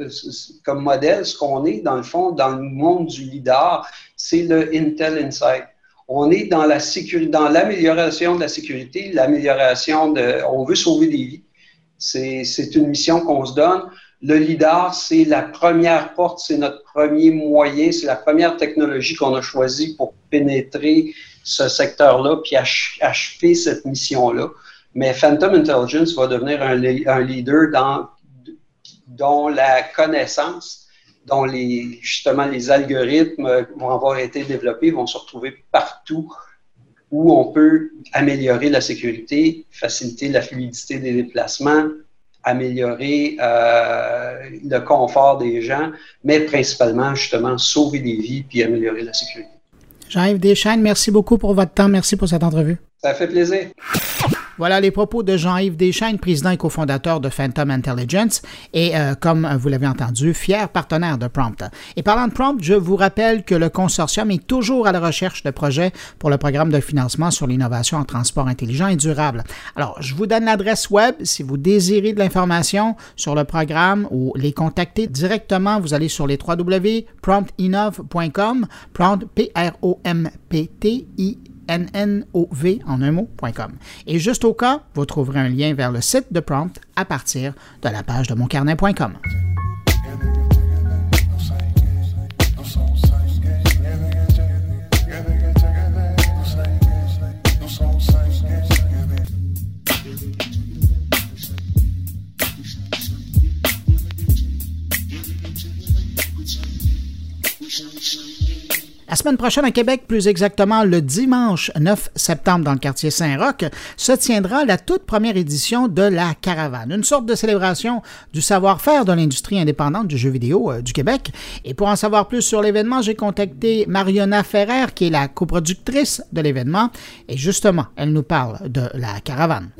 comme modèle, ce qu'on est dans le fond dans le monde du leader, c'est le Intel Insight. On est dans la sécurité, dans l'amélioration de la sécurité, l'amélioration de, on veut sauver des vies. C'est une mission qu'on se donne. Le LIDAR, c'est la première porte, c'est notre premier moyen, c'est la première technologie qu'on a choisie pour pénétrer ce secteur-là puis achever cette mission-là. Mais Phantom Intelligence va devenir un, leader dans, dont la connaissance, dont les, justement les algorithmes vont avoir été développés, vont se retrouver partout où on peut améliorer la sécurité, faciliter la fluidité des déplacements, améliorer euh, le confort des gens, mais principalement, justement, sauver des vies puis améliorer la sécurité. Jean-Yves Deschênes, merci beaucoup pour votre temps. Merci pour cette entrevue. Ça fait plaisir. Voilà les propos de Jean-Yves Deschaines, président et cofondateur de Phantom Intelligence et, euh, comme vous l'avez entendu, fier partenaire de Prompt. Et parlant de Prompt, je vous rappelle que le consortium est toujours à la recherche de projets pour le programme de financement sur l'innovation en transport intelligent et durable. Alors, je vous donne l'adresse web si vous désirez de l'information sur le programme ou les contacter directement. Vous allez sur les www.promptinov.com, prompt, P-R-O-M-P-T-I nnov en un mot.com. Et juste au cas, vous trouverez un lien vers le site de Prompt à partir de la page de moncarnet.com. La semaine prochaine à Québec, plus exactement le dimanche 9 septembre dans le quartier Saint-Roch, se tiendra la toute première édition de la Caravane, une sorte de célébration du savoir-faire de l'industrie indépendante du jeu vidéo euh, du Québec. Et pour en savoir plus sur l'événement, j'ai contacté Mariona Ferrer, qui est la coproductrice de l'événement, et justement, elle nous parle de la Caravane.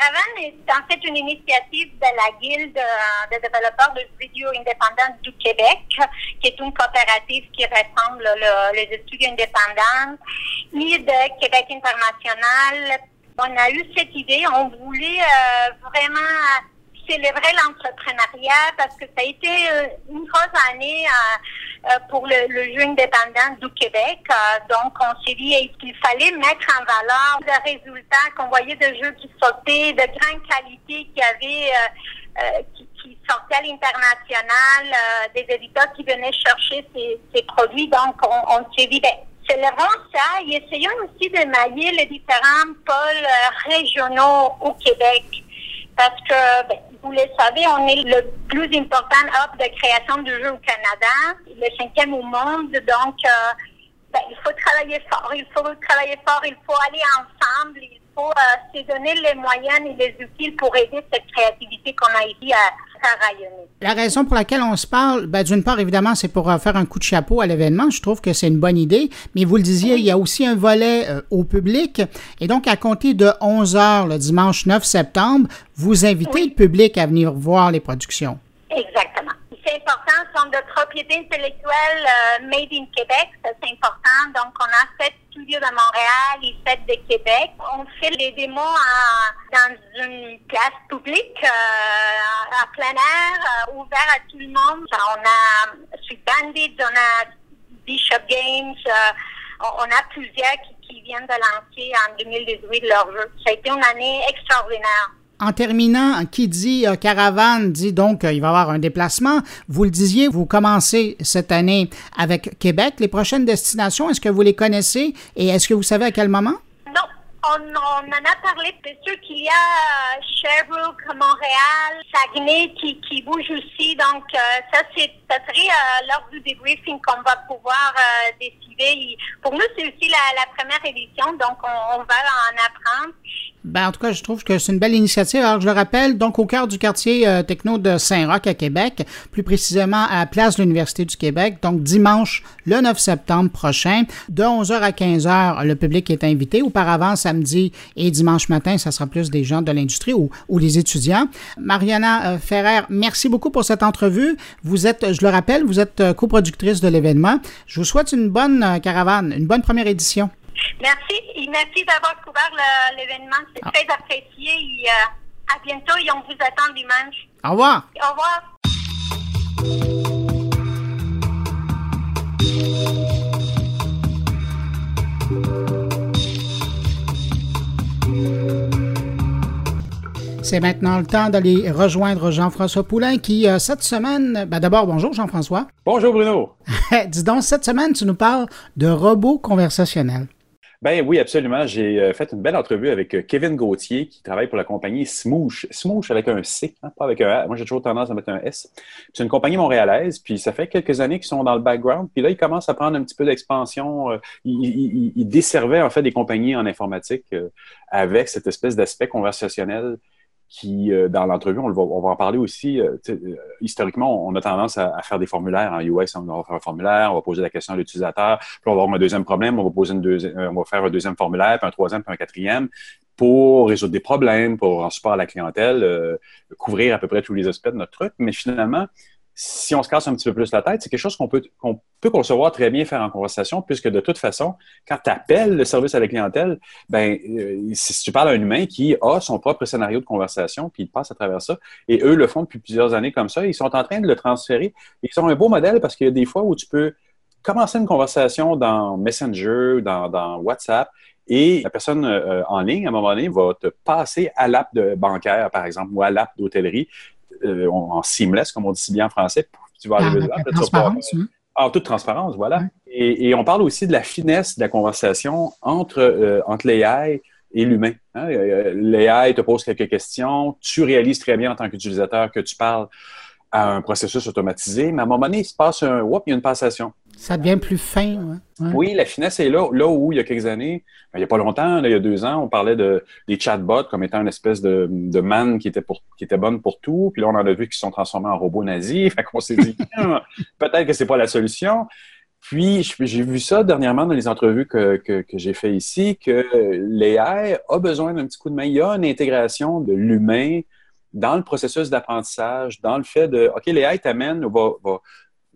Caravane est en fait une initiative de la Guilde des développeurs de vidéo indépendants du Québec, qui est une coopérative qui ressemble les studios indépendants, et de Québec International. On a eu cette idée, on voulait euh, vraiment célébrer l'entrepreneuriat parce que ça a été euh, une grosse année euh, euh, pour le, jeu indépendant du Québec. donc, on s'est dit qu'il fallait mettre en valeur des résultats qu'on voyait de jeux qui sautaient, de grande qualité qui avaient... qui, sortaient à l'international, des éditeurs qui venaient chercher ces, produits. Donc, on, s'est dit, ben, célébrons ça et essayons aussi de mailler les différents pôles régionaux au Québec. Parce que, ben, vous le savez, on est le plus important hub de création de jeux au Canada, le cinquième au monde. Donc, euh, ben, il faut travailler fort, il faut travailler fort, il faut aller ensemble, faut euh, se donner les moyens et les outils pour aider cette créativité qu'on a ici à, la raison pour laquelle on se parle, ben, d'une part, évidemment, c'est pour euh, faire un coup de chapeau à l'événement. Je trouve que c'est une bonne idée. Mais vous le disiez, il y a aussi un volet euh, au public. Et donc, à compter de 11 heures le dimanche 9 septembre, vous invitez le public à venir voir les productions. Exactement c'est important, sont de propriété intellectuelle euh, made in Québec, c'est important. Donc, on a sept studios de Montréal et sept de Québec. On fait les démos dans une place publique, euh, à plein air, euh, ouvert à tout le monde. On a Sweet Bandits, on a Bishop Games, on a plusieurs qui, qui viennent de lancer en 2018 leur jeu. Ça a été une année extraordinaire. En terminant, qui dit euh, caravane dit donc qu'il va y avoir un déplacement. Vous le disiez, vous commencez cette année avec Québec. Les prochaines destinations, est-ce que vous les connaissez et est-ce que vous savez à quel moment? Non, on, en a parlé. C'est sûr qu'il y a euh, Sherbrooke, Montréal, Saguenay qui, qui aussi. Donc, euh, ça, c'est, ça serait lors du débriefing qu'on va pouvoir décider. Pour nous, c'est aussi la, première édition, donc on, va en apprendre. Ben, en tout cas, je trouve que c'est une belle initiative. Alors, je le rappelle, donc au cœur du quartier euh, techno de Saint-Roch à Québec, plus précisément à la place de l'Université du Québec, donc dimanche le 9 septembre prochain, de 11h à 15h, le public est invité. Auparavant, samedi et dimanche matin, ça sera plus des gens de l'industrie ou, ou les étudiants. Mariana euh, Ferrer, merci beaucoup pour cette entrevue. Vous êtes, je le rappelle, vous êtes euh, coproductrice de l'événement. Je vous souhaite une bonne caravane, une bonne première édition. Merci et merci d'avoir couvert l'événement. C'est ah. très apprécié et euh, à bientôt et on vous attend dimanche. Au revoir. Au revoir. C'est maintenant le temps d'aller rejoindre Jean-François Poulain qui, euh, cette semaine, ben d'abord, bonjour Jean-François. Bonjour Bruno. Dis donc, cette semaine, tu nous parles de robots conversationnels. Ben oui, absolument. J'ai euh, fait une belle entrevue avec euh, Kevin Gauthier qui travaille pour la compagnie Smoosh. Smoosh avec un C, hein, pas avec un A. Moi, j'ai toujours tendance à mettre un S. C'est une compagnie montréalaise, puis ça fait quelques années qu'ils sont dans le background. Puis là, ils commencent à prendre un petit peu d'expansion. Ils, ils, desservaient en fait des compagnies en informatique avec cette espèce d'aspect conversationnel qui, euh, dans l'entrevue, on, va en parler aussi. Euh, euh, historiquement, on a tendance à, faire des formulaires. En UX, on va faire un formulaire, on va poser la question à l'utilisateur, puis on va avoir un deuxième problème, on va, poser une deuxième, on va faire un deuxième formulaire, puis un troisième, puis un quatrième pour résoudre des problèmes, pour en support à la clientèle, couvrir à peu près tous les aspects de notre truc. Mais finalement, si on se casse un petit peu plus la tête, c'est quelque chose qu'on peut, peut concevoir très bien faire en conversation, puisque de toute façon, quand tu appelles le service à la clientèle, ben, euh, si tu parles à un humain qui a son propre scénario de conversation, puis il passe à travers ça, et eux le font depuis plusieurs années comme ça, ils sont en train de le transférer. Ils sont un beau modèle parce qu'il y a des fois où tu peux commencer une conversation dans Messenger, dans, dans WhatsApp, et la personne euh, en ligne, à un moment donné, va te passer à l'app de bancaire, par exemple, ou à l'app d'hôtellerie, euh, en seamless, comme on dit si bien en français. Tu vas arriver ah, là. Transparence, En toute transparence, voilà. Et, on parle aussi de la finesse de la conversation entre, euh, entre l'AI et l'humain. Hein. Euh, L'AI te pose quelques questions, tu réalises très bien en tant qu'utilisateur que tu parles à un processus automatisé, mais à un moment donné, il se passe un whoop, il y a une passation. Ça devient plus fin. Oui, la finesse est là. Là où, il y a quelques années, ben, il n'y a pas longtemps, il y a deux ans, on parlait de, des chatbots comme étant une espèce de, de man qui était, bonne pour tout. Puis là, on en a vu qui se sont transformés en robots nazis. Fait qu'on s'est dit, peut-être que c'est pas la solution. Puis, j'ai vu ça dernièrement dans les entrevues que, que, que j'ai fait ici, que l'AI a besoin d'un petit coup de main. Il y a une intégration de l'humain dans le processus d'apprentissage, dans le fait de, OK, l'AI t'amène, va, va,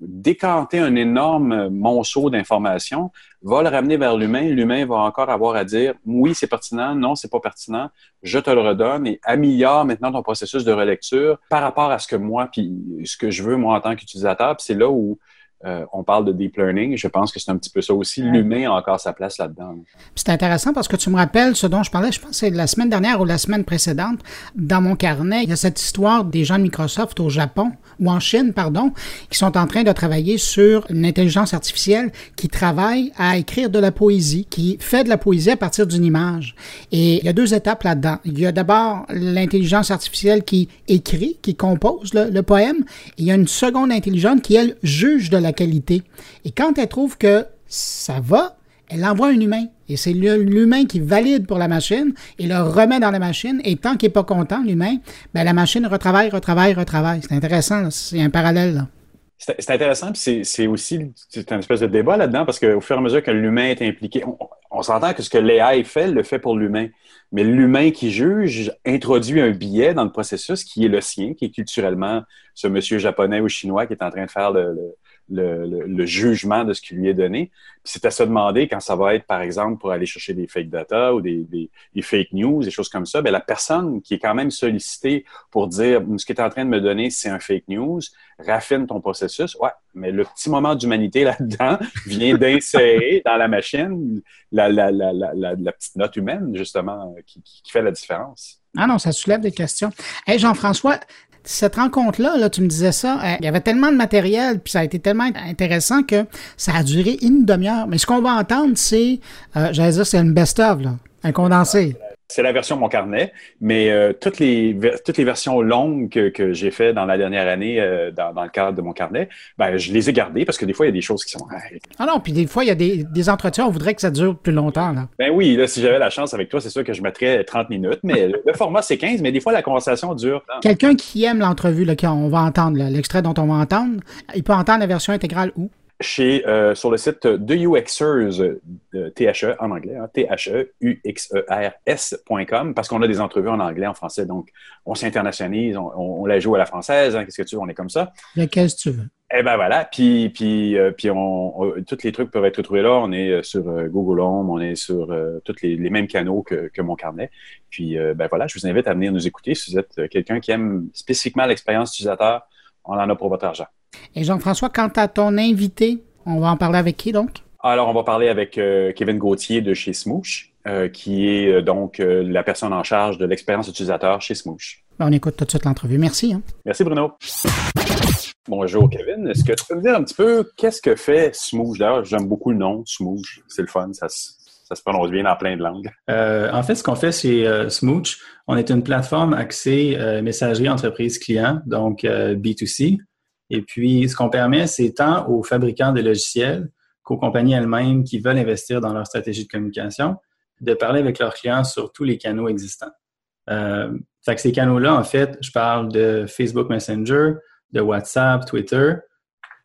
décanter un énorme monceau d'informations, va le ramener vers l'humain. L'humain va encore avoir à dire oui, c'est pertinent, non, c'est pas pertinent, je te le redonne et améliore maintenant ton processus de relecture par rapport à ce que moi, puis ce que je veux moi en tant qu'utilisateur. c'est là où euh, on parle de deep learning. Je pense que c'est un petit peu ça aussi. L'humain a encore sa place là-dedans. C'est intéressant parce que tu me rappelles ce dont je parlais, je pense que c'est la semaine dernière ou la semaine précédente. Dans mon carnet, il y a cette histoire des gens de Microsoft au Japon ou en Chine, pardon, qui sont en train de travailler sur une intelligence artificielle qui travaille à écrire de la poésie, qui fait de la poésie à partir d'une image. Et il y a deux étapes là-dedans. Il y a d'abord l'intelligence artificielle qui écrit, qui compose le, le poème. Et il y a une seconde intelligence qui, elle, juge de la qualité. Et quand elle trouve que ça va, elle envoie un humain. Et c'est l'humain qui valide pour la machine et le remet dans la machine. Et tant qu'il n'est pas content, l'humain, ben la machine retravaille, retravaille, retravaille. C'est intéressant. C'est un parallèle. C'est intéressant, puis c'est aussi c'est un espèce de débat là-dedans, parce qu'au fur et à mesure que l'humain est impliqué, on, s'entend que ce que l'AI fait, le fait pour l'humain. Mais l'humain qui juge introduit un billet dans le processus qui est le sien, qui est culturellement ce monsieur japonais ou chinois qui est en train de faire le, jugement de ce qui lui est donné. c'est à se demander quand ça va être, par exemple, pour aller chercher des fake data ou des, fake news, des choses comme ça, bien, la personne qui est quand même sollicitée pour dire ce que tu es en train de me donner, c'est un fake news, raffine ton processus. Ouais, mais le petit moment d'humanité là-dedans vient d'insérer dans la machine la, petite note humaine, justement, qui, fait la différence. Ah non, ça soulève des questions. Hey Jean-François, cette rencontre-là, là, tu me disais ça, hein, il y avait tellement de matériel, puis ça a été tellement intéressant que ça a duré une demi-heure. Mais ce qu'on va entendre, c'est, euh, j'allais dire, c'est une best-of, un condensé. C'est la version Mon Carnet, mais euh, toutes, les, toutes les versions longues que, que j'ai fait dans la dernière année euh, dans, dans, le cadre de Mon Carnet, ben, je les ai gardées parce que des fois, il y a des choses qui sont... Ah non, puis des fois, il y a des, des entretiens, on voudrait que ça dure plus longtemps. Là. Ben oui, là, si j'avais la chance avec toi, c'est sûr que je mettrais 30 minutes, mais le format, c'est 15, mais des fois, la conversation dure. Quelqu'un qui aime l'entrevue, on va entendre, l'extrait dont on va entendre, il peut entendre la version intégrale où? Chez, euh, sur le site de UXers, de THE en anglais, hein, T-H-E-U-X-E-R-S.com, parce qu'on a des entrevues en anglais, en français, donc on s'internationalise, on, on, la joue à la française, hein, qu'est-ce que tu veux, on est comme ça. Qu'est-ce que tu veux. Eh ben voilà, puis, puis, euh, puis on, tous les trucs peuvent être retrouvés là. On est euh, sur Google Home, on est sur tous les, les, mêmes canaux que, que mon carnet. Puis ben voilà, je vous invite à venir nous écouter si vous êtes quelqu'un qui aime spécifiquement l'expérience utilisateur. On en a pour votre argent. Et Jean-François, quant à ton invité, on va en parler avec qui donc? Alors, on va parler avec euh, Kevin Gauthier de chez Smoosh, euh, qui est euh, donc la personne en charge de l'expérience utilisateur chez Smoosh. Ben, on écoute tout de suite l'entrevue. Merci. Hein. Merci, Bruno. Bonjour, Kevin. Est-ce que tu peux me dire un petit peu qu'est-ce que fait Smoosh? D'ailleurs, j'aime beaucoup le nom, Smoosh. C'est le fun, ça, se prononce bien dans plein de langues. en fait, ce qu'on fait chez Smooch, on est une plateforme axée messagerie entreprise client, donc B2C. Et puis, ce qu'on permet, c'est tant aux fabricants de logiciels qu'aux compagnies elles-mêmes qui veulent investir dans leur stratégie de communication, de parler avec leurs clients sur tous les canaux existants. Euh, ces canaux-là, en fait, je parle de Facebook Messenger, de WhatsApp, Twitter,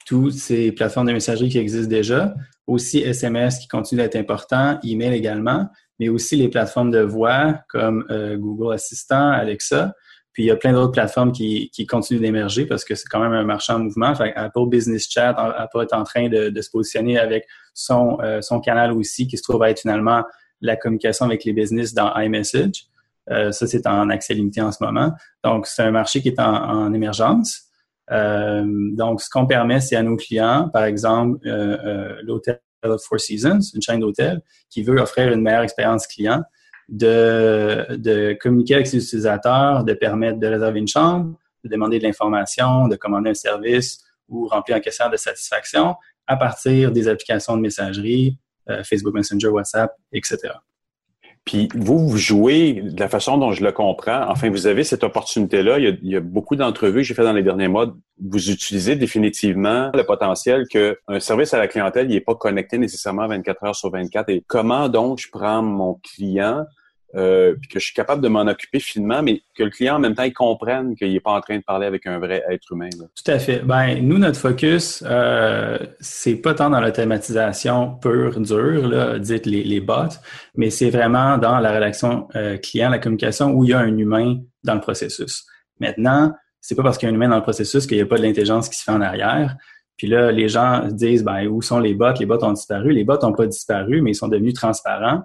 toutes ces plateformes de messagerie qui existent déjà, aussi SMS qui continue d'être important, email également, mais aussi les plateformes de voix comme euh, Google Assistant, Alexa. Puis il y a plein d'autres plateformes qui, qui continuent d'émerger parce que c'est quand même un marché en mouvement. Fait Apple Business Chat Apple est en train de, de se positionner avec son, euh, son canal aussi qui se trouve à être finalement la communication avec les business dans iMessage. Euh, ça, c'est en accès limité en ce moment. Donc, c'est un marché qui est en, en émergence. Euh, donc, ce qu'on permet, c'est à nos clients, par exemple, euh, euh l'hôtel Four Seasons, une chaîne d'hôtels, qui veut offrir une meilleure expérience client, de, communiquer avec ses utilisateurs, de permettre de réserver une chambre, de demander de l'information, de commander un service ou remplir un questionnaire de satisfaction à partir des applications de messagerie, euh, Facebook Messenger, WhatsApp, etc. Puis vous, vous jouez de la façon dont je le comprends. Enfin, vous avez cette opportunité-là. Il, y a beaucoup d'entrevues que j'ai fait dans les derniers mois. Vous utilisez définitivement le potentiel qu'un service à la clientèle n'est pas connecté nécessairement 24 heures sur 24. Et comment donc je prends mon client euh, que je suis capable de m'en occuper finement, mais que le client en même temps il comprenne qu'il n'est pas en train de parler avec un vrai être humain. Tout à fait. Ben nous notre focus euh, c'est pas tant dans l'automatisation pure dure, là, dites les, les bots, mais c'est vraiment dans la relation euh, client, la communication où il y a un humain dans le processus. Maintenant, c'est pas parce qu'il y a un humain dans le processus qu'il n'y a pas de l'intelligence qui se fait en arrière. Puis là, les gens disent ben où sont les bots? Les bots ont disparu. Les bots n'ont pas disparu, mais ils sont devenus transparents.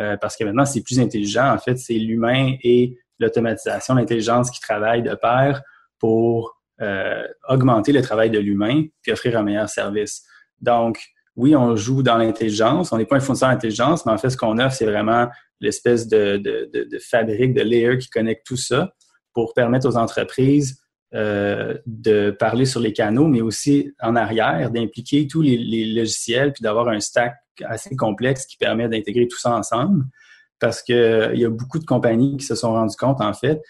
Euh, parce que maintenant, c'est plus intelligent. En fait, c'est l'humain et l'automatisation, l'intelligence qui travaillent de pair pour euh, augmenter le travail de l'humain puis offrir un meilleur service. Donc, oui, on joue dans l'intelligence. On n'est pas un fournisseur d'intelligence, mais en fait, ce qu'on offre, c'est vraiment l'espèce de, de, de, de, fabrique, de layer qui connecte tout ça pour permettre aux entreprises euh, de parler sur les canaux, mais aussi en arrière, d'impliquer tous les, logiciels puis d'avoir un stack assez complexe qui permet d'intégrer tout ça ensemble. Parce qu'il il y a beaucoup de compagnies qui se sont rendues compte, en fait,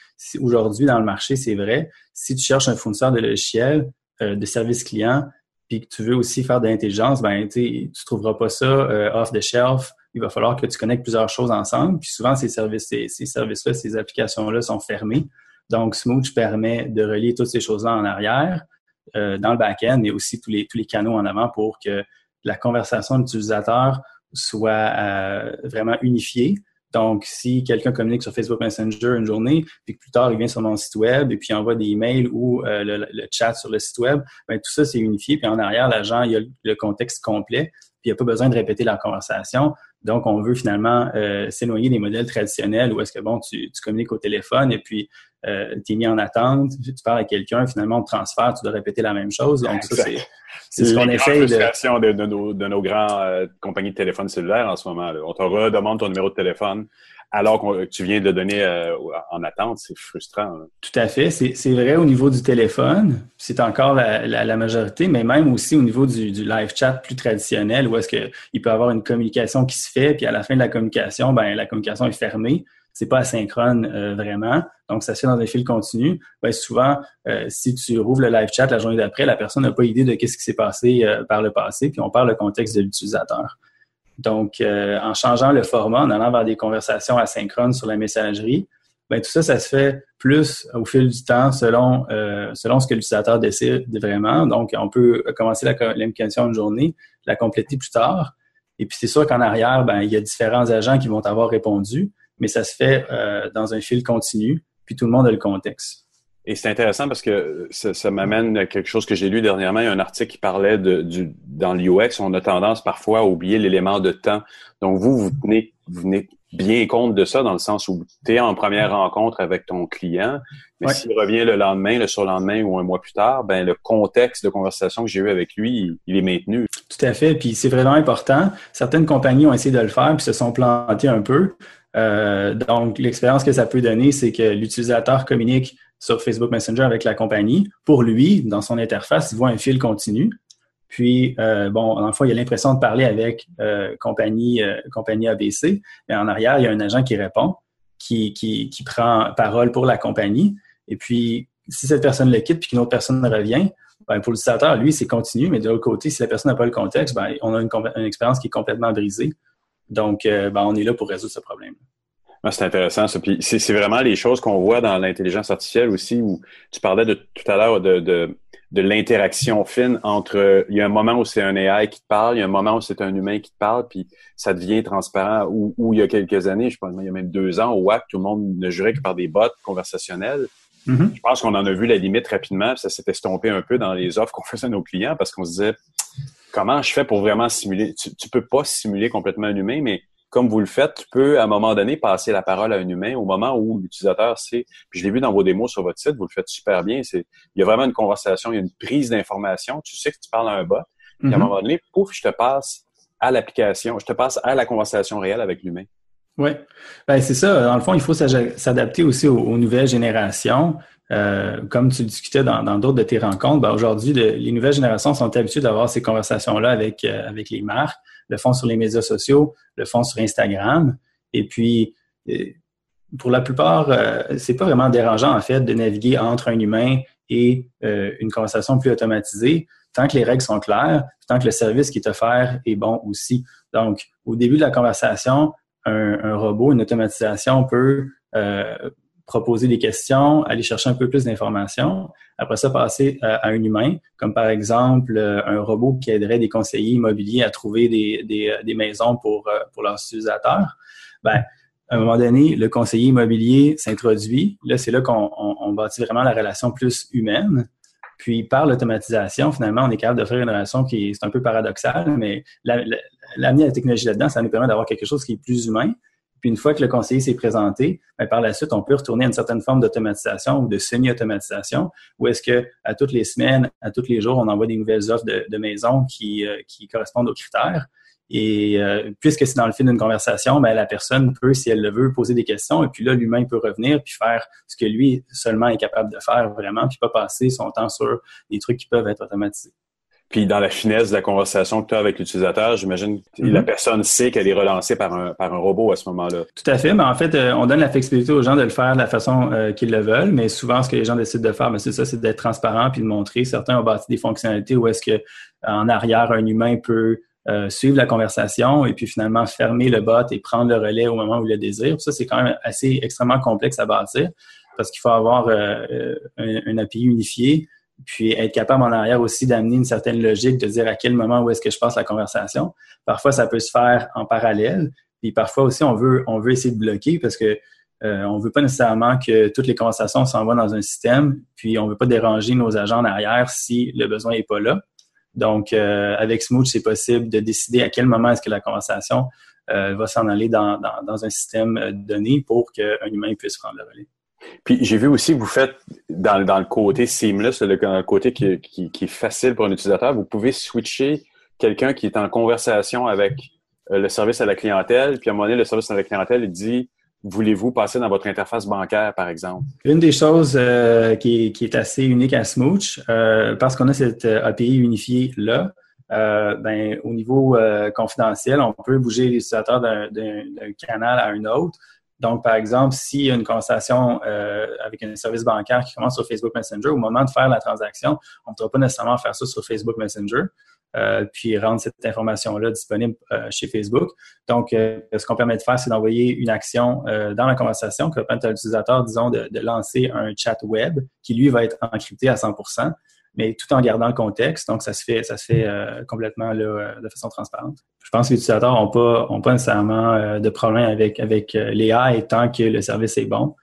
aujourd'hui dans le marché, c'est vrai, si tu cherches un fournisseur de logiciels, euh, de services clients, puis que tu veux aussi faire de l'intelligence, ben tu ne trouveras pas ça euh, off the shelf. Il va falloir que tu connectes plusieurs choses ensemble. Puis souvent, ces services, ces, ces services-là, ces applications-là sont fermées. Donc, Smooch permet de relier toutes ces choses-là en arrière, euh, dans le back-end, mais aussi tous les, canaux en avant pour que la conversation de soit euh, vraiment unifiée. Donc, si quelqu'un communique sur Facebook Messenger une journée, puis que plus tard, il vient sur mon site web et puis envoie des emails ou euh, le, chat sur le site web, bien, tout ça, c'est unifié. Puis en arrière, l'agent, il a le contexte complet, puis il n'y a pas besoin de répéter la conversation. Donc, on veut finalement euh, s'éloigner des modèles traditionnels où est-ce que, bon, tu, tu, communiques au téléphone et puis euh, tu es mis en attente, tu parles à quelqu'un, finalement, on te transfère, tu dois répéter la même chose. Donc, ça, c'est c'est ce qu'on de... de, de, nos, de nos grands euh, compagnies de téléphone cellulaire en ce moment. Là. On te redemande ton numéro de téléphone alors que tu viens de donner euh, en attente. C'est frustrant. Tout à fait. C'est vrai au niveau du téléphone. C'est encore la, majorité, mais même aussi au niveau du, live chat plus traditionnel où est-ce qu'il peut y avoir une communication qui se fait, puis à la fin de la communication, ben la communication est fermée c'est pas asynchrone euh, vraiment. Donc, ça se fait dans un fil continu. Ben, souvent, euh, si tu rouvres le live chat la journée d'après, la personne n'a pas idée de qu'est-ce qui s'est passé par le passé, puis on parle le contexte de l'utilisateur. Donc, en changeant le format, en allant vers des conversations asynchrones sur la messagerie, ben, tout ça, ça se fait plus au fil du temps selon, selon ce que l'utilisateur décide vraiment. Donc, on peut commencer la communication une journée, la compléter plus tard. Et puis, c'est sûr qu'en arrière, ben, il y a différents agents qui vont avoir répondu mais ça se fait euh, dans un fil continu, puis tout le monde a le contexte. Et c'est intéressant parce que ça, ça m'amène à quelque chose que j'ai lu dernièrement. Il y a un article qui parlait de, du, dans l'UX, on a tendance parfois à oublier l'élément de temps. Donc, vous, vous tenez, vous venez bien compte de ça dans le sens où tu es en première rencontre avec ton client, mais s'il revient le lendemain, le surlendemain ou un mois plus tard, ben le contexte de conversation que j'ai eu avec lui, il est maintenu. Tout à fait, puis c'est vraiment important. Certaines compagnies ont essayé de le faire puis se sont plantées un peu. Euh, donc, l'expérience que ça peut donner, c'est que l'utilisateur communique sur Facebook Messenger avec la compagnie. Pour lui, dans son interface, il voit un fil continu. Puis, euh, bon, en fois, il a l'impression de parler avec euh, compagnie, euh, compagnie ABC, mais en arrière, il y a un agent qui répond, qui, qui, qui prend parole pour la compagnie. Et puis, si cette personne le quitte puis qu'une autre personne revient, ben, pour l'utilisateur, lui, c'est continu, mais de l'autre côté, si la personne n'a pas le contexte, ben, on a une, expérience qui est complètement brisée. Donc, ben, on est là pour résoudre ce problème. Ah, c'est intéressant ça. Puis c'est vraiment les choses qu'on voit dans l'intelligence artificielle aussi, où tu parlais de tout à l'heure de, de, de l'interaction fine entre. Il y a un moment où c'est un AI qui te parle, il y a un moment où c'est un humain qui te parle, puis ça devient transparent. Ou, il y a quelques années, je pense, il y a même deux ans, au WAC, tout le monde ne jurait que par des bots conversationnels. Mm-hmm. Je pense qu'on en a vu la limite rapidement, puis ça s'est estompé un peu dans les offres qu'on faisait à nos clients parce qu'on se disait comment je fais pour vraiment simuler? Tu, tu peux pas simuler complètement un humain, mais comme vous le faites, tu peux, à un moment donné, passer la parole à un humain au moment où l'utilisateur sait, puis je l'ai vu dans vos démos sur votre site, vous le faites super bien, c'est, il y a vraiment une conversation, il y a une prise d'information, tu sais que tu parles à un bot, puis à un Mhm. moment donné, pouf, je te passe à l'application, je te passe à la conversation réelle avec l'humain. Oui, ben, c'est ça. Dans le fond, il faut s'adapter aussi aux, aux nouvelles générations. Euh, comme tu discutais dans dans d'autres de tes rencontres, ben, aujourd'hui, le- les nouvelles générations sont habituées d'avoir ces conversations-là avec, euh, avec les marques, le font sur les médias sociaux, le font sur Instagram. Et puis, euh, pour la plupart, euh, c'est pas vraiment dérangeant, en fait, de naviguer entre un humain et euh, une conversation plus automatisée, tant que les règles sont claires, tant que le service qui est offert est bon aussi. Donc, au début de la conversation, un, un robot, une automatisation peut euh, proposer des questions, aller chercher un peu plus d'informations, après ça passer à, à un humain, comme par exemple euh, un robot qui aiderait des conseillers immobiliers à trouver des, des, euh, des maisons pour, euh, pour leurs utilisateurs. Ben, à un moment donné, le conseiller immobilier s'introduit. Là, c'est là qu'on on, bâtit vraiment la relation plus humaine. Puis par l'automatisation, finalement, on est capable d'offrir une relation qui est, un peu paradoxale, mais la- la- l'amener à la technologie là-dedans, ça nous permet d'avoir quelque chose qui est plus humain. Une fois que le conseiller s'est présenté, ben, par la suite, on peut retourner à une certaine forme d'automatisation ou de semi-automatisation, où est-ce que à toutes les semaines, à tous les jours, on envoie des nouvelles offres de, de maisons qui, euh, qui correspondent aux critères. Et euh, puisque c'est dans le fil d'une conversation, ben, la personne peut, si elle le veut, poser des questions. Et puis là, l'humain peut revenir puis faire ce que lui seulement est capable de faire vraiment, puis pas passer son temps sur des trucs qui peuvent être automatisés. Puis dans la finesse de la conversation que tu as avec l'utilisateur, j'imagine que Mhm. la personne sait qu'elle est relancée par un, par un robot à ce moment-là. Tout à fait, mais en fait, euh, on donne la flexibilité aux gens de le faire de la façon euh, qu'ils le veulent, mais souvent, ce que les gens décident de faire, ben, c'est ça, c'est d'être transparent puis de montrer. Certains ont bâti des fonctionnalités où est-ce que en arrière, un humain peut euh, suivre la conversation et puis finalement fermer le bot et prendre le relais au moment où il le désire. Puis ça, c'est quand même assez extrêmement complexe à bâtir parce qu'il faut avoir euh, euh, un, un API unifié, puis être capable en arrière aussi d'amener une certaine logique, de dire à quel moment où est-ce que je passe la conversation. Parfois, ça peut se faire en parallèle, puis parfois aussi, on veut, on veut essayer de bloquer parce que euh, on veut pas nécessairement que toutes les conversations s'envoient dans un système, puis on veut pas déranger nos agents en arrière si le besoin est pas là. Donc, euh, avec Smooch, c'est possible de décider à quel moment est-ce que la conversation euh, va s'en aller dans, dans, dans un système euh, donné pour qu'un humain puisse prendre le relais. Puis j'ai vu aussi que vous faites dans, dans le côté seamless, le, dans le côté qui, qui, est facile pour un utilisateur, vous pouvez switcher quelqu'un qui est en conversation avec euh, le service à la clientèle, puis à un moment donné, le service à la clientèle il dit voulez-vous passer dans votre interface bancaire, par exemple? Une des choses euh, qui, est, qui, est, assez unique à Smooch, euh, parce qu'on a cette API unifiée là, euh, ben, au niveau confidentiel, on peut bouger les utilisateurs d'un canal à un autre. Donc, par exemple, s'il y a une conversation euh, avec un service bancaire qui commence sur Facebook Messenger, au moment de faire la transaction, on ne pourra pas nécessairement faire ça sur Facebook Messenger, euh, puis rendre cette information-là disponible euh, chez Facebook. Donc, ce qu'on permet de faire, c'est d'envoyer une action dans la conversation qui va permettre à l'utilisateur, disons, de, lancer un chat web qui, lui, va être encrypté à 100 mais tout en gardant le contexte. Donc, ça se fait, ça se fait euh, complètement là, de façon transparente. Je pense que les utilisateurs n'ont pas, ont pas nécessairement euh, de problème avec, avec euh, l'AI tant que le service est bon,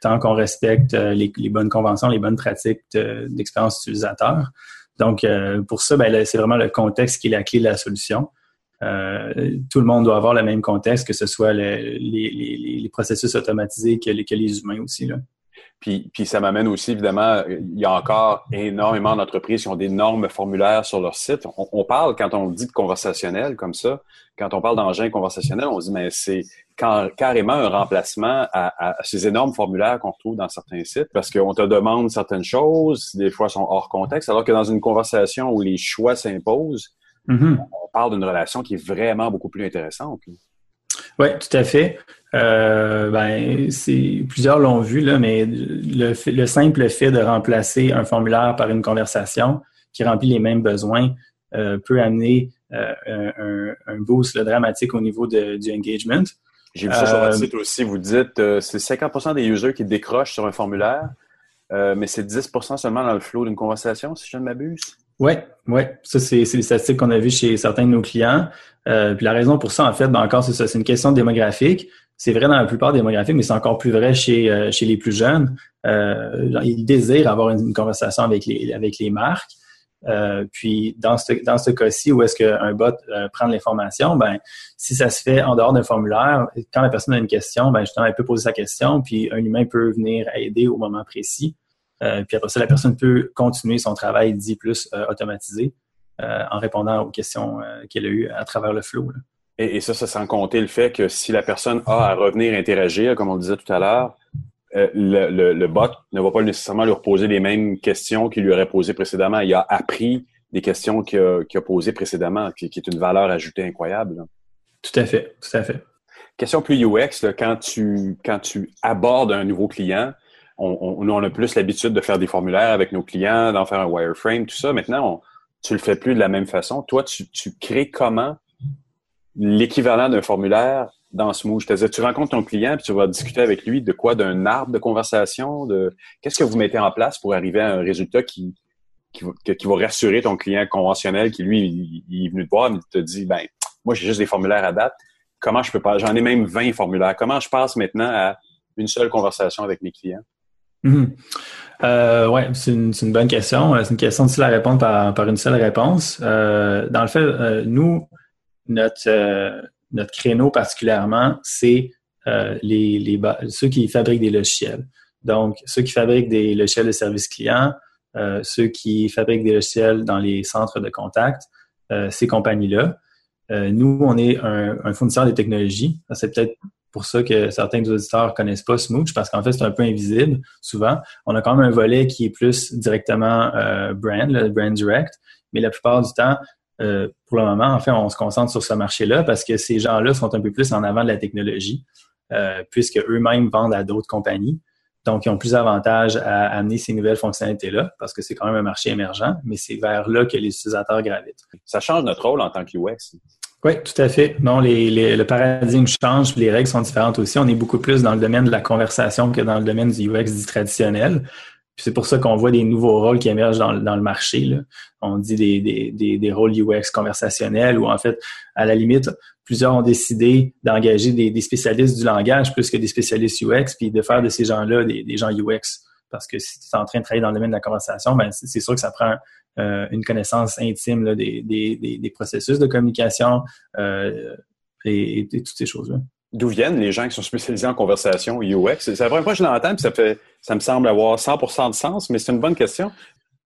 tant qu'on respecte euh, les, les, bonnes conventions, les bonnes pratiques d'expérience utilisateur. Donc, euh, pour ça, ben, c'est vraiment le contexte qui est la clé de la solution. Euh, tout le monde doit avoir le même contexte, que ce soit le, les, les, les, processus automatisés que que les humains aussi. Là. Puis, puis ça m'amène aussi, évidemment, il y a encore énormément d'entreprises qui ont d'énormes formulaires sur leur site. On, on, parle, quand on dit de conversationnel comme ça, quand on parle d'engin conversationnel, on dit, mais c'est carrément un remplacement à, à, ces énormes formulaires qu'on retrouve dans certains sites parce qu'on te demande certaines choses, des fois sont hors contexte, alors que dans une conversation où les choix s'imposent, mm -hmm. on parle d'une relation qui est vraiment beaucoup plus intéressante. Oui, tout à fait. Euh, ben, c'est plusieurs l'ont vu là, mais le, le, simple fait de remplacer un formulaire par une conversation qui remplit les mêmes besoins euh, peut amener euh, un, un, boost là, dramatique au niveau de, du engagement. J'ai vu ça sur votre site aussi. Vous dites que c'est 50 des users qui décrochent sur un formulaire, mais c'est 10 seulement dans le flow d'une conversation, si je ne m'abuse? Oui, oui. Ça, c'est les statistiques qu'on a vues chez certains de nos clients. puis la raison pour ça, en fait, ben encore, c'est ça. C'est une question démographique. C'est vrai dans la plupart des démographiques, mais c'est encore plus vrai chez, chez les plus jeunes. ils désirent avoir une, conversation avec les, avec les marques. Euh, puis dans ce, dans ce cas-ci, où est-ce qu'un bot euh, prend l'information, ben si ça se fait en dehors d'un formulaire, quand la personne a une question, ben justement, elle peut poser sa question, puis un humain peut venir aider au moment précis. Euh, puis après ça, la personne peut continuer son travail dit plus automatisé en répondant aux questions qu'elle a eues à travers le flow. Et, et, ça, ça sans compter le fait que si la personne a à revenir interagir, comme on le disait tout à l'heure, euh, le, le, bot ne va pas nécessairement lui reposer les mêmes questions qu'il lui aurait posées précédemment. Il a appris des questions qu'il a, posées précédemment, qui, est une valeur ajoutée incroyable. Tout à fait, tout à fait. Question plus UX, quand, tu, quand tu abordes un nouveau client, on, nous, on a plus l'habitude de faire des formulaires avec nos clients, d'en faire un wireframe, tout ça. Maintenant, on, tu le fais plus de la même façon. Toi, tu, tu crées comment l'équivalent d'un formulaire dans Smooth? C'est-à-dire, tu rencontres ton client puis tu vas discuter avec lui de quoi? D'un arbre de conversation? De Qu'est-ce que vous mettez en place pour arriver à un résultat qui, qui, va rassurer ton client conventionnel qui, lui, il, est venu te voir et te dit, ben, moi, j'ai juste des formulaires à date. Comment je peux pas? J'en ai même 20 formulaires. Comment je passe maintenant à une seule conversation avec mes clients? Mm-hmm. Euh, oui, c'est une, bonne question. C'est une question de la répondre par, par une seule réponse. Euh, dans le fait, euh, nous, notre, notre créneau particulièrement, c'est euh, ceux qui fabriquent des logiciels. Donc, ceux qui fabriquent des logiciels de service client, euh, ceux qui fabriquent des logiciels dans les centres de contact, euh, ces compagnies-là. nous, on est un, un, fournisseur de technologies. C'est peut-être pour ça que certains des auditeurs connaissent pas Smooch, parce qu'en fait, c'est un peu invisible souvent. On a quand même un volet qui est plus directement brand, le brand direct, mais la plupart du temps, euh, pour le moment, en fait, on se concentre sur ce marché-là parce que ces gens-là sont un peu plus en avant de la technologie, euh, puisque eux-mêmes vendent à d'autres compagnies. Donc, ils ont plus d'avantages à amener ces nouvelles fonctionnalités-là parce que c'est quand même un marché émergent, mais c'est vers là que les utilisateurs gravitent. Ça change notre rôle en tant qu'UX. Oui, tout à fait. Non, les, le paradigme change, les règles sont différentes aussi. On est beaucoup plus dans le domaine de la conversation que dans le domaine du UX dit traditionnel c'est pour ça qu'on voit des nouveaux rôles qui émergent dans, le marché. On dit des, rôles UX conversationnels ou en fait, à la limite, plusieurs ont décidé d'engager des, spécialistes du langage plus que des spécialistes UX, puis de faire de ces gens-là des, gens UX. Parce que si tu es en train de travailler dans le domaine de la conversation, ben c'est sûr que ça prend euh, une connaissance intime des, processus de communication euh, et toutes ces choses-là d'où viennent les gens qui sont spécialisés en conversation UX? C'est la première fois que je l'entends, puis ça, fait, ça me semble avoir 100 de sens, mais c'est une bonne question.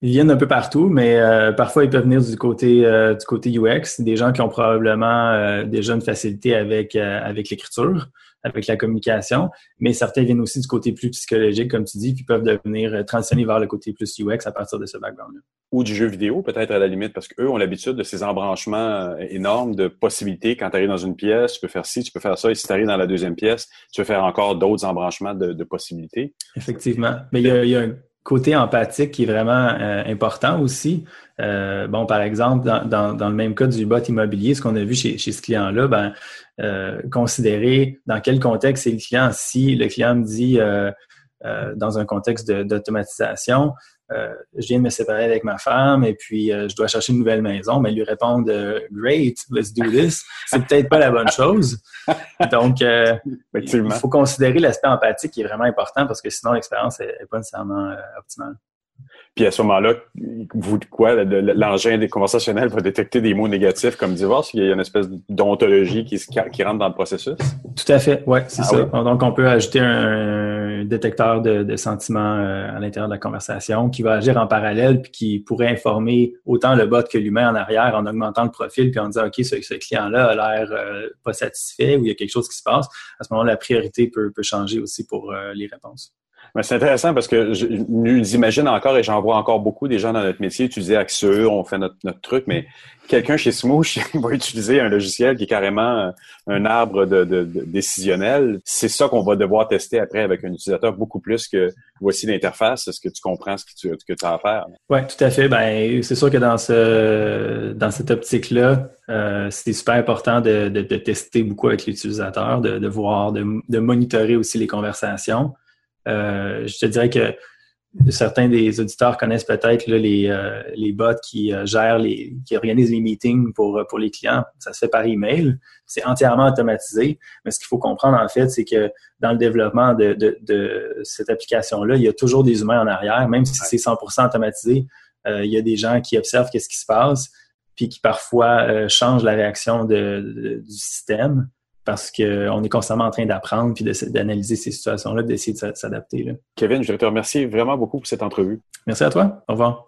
Ils viennent un peu partout, mais euh, parfois ils peuvent venir du côté euh, du côté UX, des gens qui ont probablement euh, déjà une facilité avec avec l'écriture avec la communication, mais certains viennent aussi du côté plus psychologique, comme tu dis, qui peuvent devenir euh, transitionner vers le côté plus UX à partir de ce background-là. Ou du jeu vidéo, peut-être à la limite, parce qu'eux ont l'habitude de ces embranchements euh, énormes de possibilités. Quand tu arrives dans une pièce, tu peux faire ci, tu peux faire ça, et si tu arrives dans la deuxième pièce, tu peux faire encore d'autres embranchements de, possibilités. Effectivement. Mais il y a, un côté empathique qui est vraiment euh, important aussi. bon, par exemple, dans, dans, le même cas du bot immobilier, ce qu'on a vu chez, chez ce client-là, ben, euh, considérer dans quel contexte est le client. Si le client me dit euh, euh, dans un contexte d'automatisation, je viens de me séparer avec ma femme et puis je dois chercher une nouvelle maison, mais lui répondre Great, let's do this, c'est peut-être pas la bonne chose. Donc, il faut considérer l'aspect empathique qui est vraiment important parce que sinon l'expérience n'est pas nécessairement optimale. Puis à ce moment-là, vous quoi, l'engin des conversationnels va détecter des mots négatifs comme divorce. Il y a une espèce d'ontologie qui, qui rentre dans le processus? Tout à fait, ouais, c'est ah ça. Donc on peut ajouter un, détecteur de, sentiments euh, à l'intérieur de la conversation qui va agir en parallèle puis qui pourrait informer autant le bot que l'humain en arrière en augmentant le profil puis en disant ok ce, client-là a l'air euh, pas satisfait ou il y a quelque chose qui se passe. À ce moment-là, la priorité peut, changer aussi pour euh, les réponses. C'est intéressant parce que je nous imagine encore, et j'en vois encore beaucoup des gens dans notre métier utiliser Axure, on fait notre, notre truc, mais quelqu'un chez Smoosh va utiliser un logiciel qui est carrément un arbre de, de, décisionnel. C'est ça qu'on va devoir tester après avec un utilisateur beaucoup plus que voici l'interface. Est-ce que tu comprends ce que tu, que as à faire? Oui, tout à fait. Ben, c'est sûr que dans ce dans cette optique-là, euh, c'est super important de, de, tester beaucoup avec l'utilisateur, de, de voir, de, de monitorer aussi les conversations. Euh, je te dirais que certains des auditeurs connaissent peut-être les, euh, les bots qui euh, gèrent les, qui organisent les meetings pour, pour les clients. Ça se fait par email. C'est entièrement automatisé. Mais ce qu'il faut comprendre, en fait, c'est que dans le développement de, de, de cette application-là, il y a toujours des humains en arrière, même si c'est 100% automatisé. il y a des gens qui observent qu'est-ce qui se passe, puis qui parfois changent la réaction de, du système parce qu'on est constamment en train d'apprendre puis d'analyser ces situations-là, d'essayer de s'adapter. Kevin, je voudrais te remercier vraiment beaucoup pour cette entrevue. Merci à toi. Au revoir.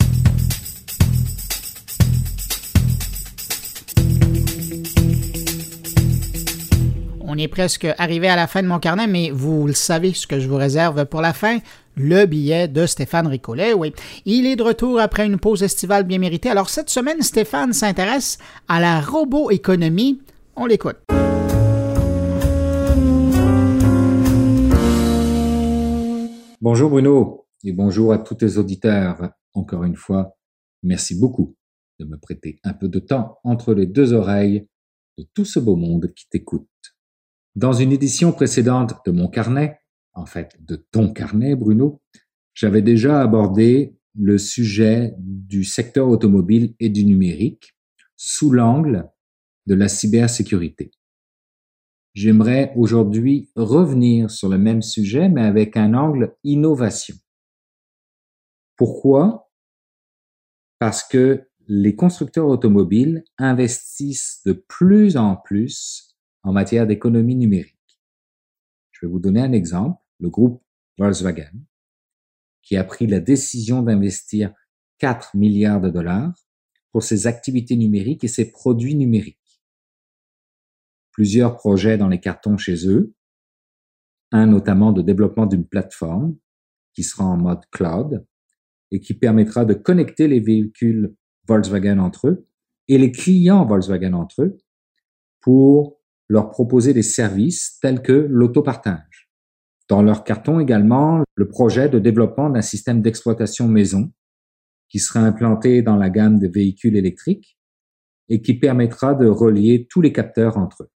On est presque arrivé à la fin de mon carnet, mais vous le savez ce que je vous réserve pour la fin le billet de Stéphane Ricollet. Oui, il est de retour après une pause estivale bien méritée. Alors cette semaine, Stéphane s'intéresse à la robo-économie. On l'écoute. Bonjour Bruno et bonjour à tous les auditeurs. Encore une fois, merci beaucoup de me prêter un peu de temps entre les deux oreilles de tout ce beau monde qui t'écoute. Dans une édition précédente de mon carnet, en fait de ton carnet Bruno, j'avais déjà abordé le sujet du secteur automobile et du numérique sous l'angle de la cybersécurité. J'aimerais aujourd'hui revenir sur le même sujet, mais avec un angle innovation. Pourquoi? Parce que les constructeurs automobiles investissent de plus en plus en matière d'économie numérique. Je vais vous donner un exemple. Le groupe Volkswagen, qui a pris la décision d'investir 4 milliards de dollars pour ses activités numériques et ses produits numériques plusieurs projets dans les cartons chez eux, un notamment de développement d'une plateforme qui sera en mode cloud et qui permettra de connecter les véhicules Volkswagen entre eux et les clients Volkswagen entre eux pour leur proposer des services tels que l'autopartage. Dans leur carton également, le projet de développement d'un système d'exploitation maison qui sera implanté dans la gamme de véhicules électriques et qui permettra de relier tous les capteurs entre eux.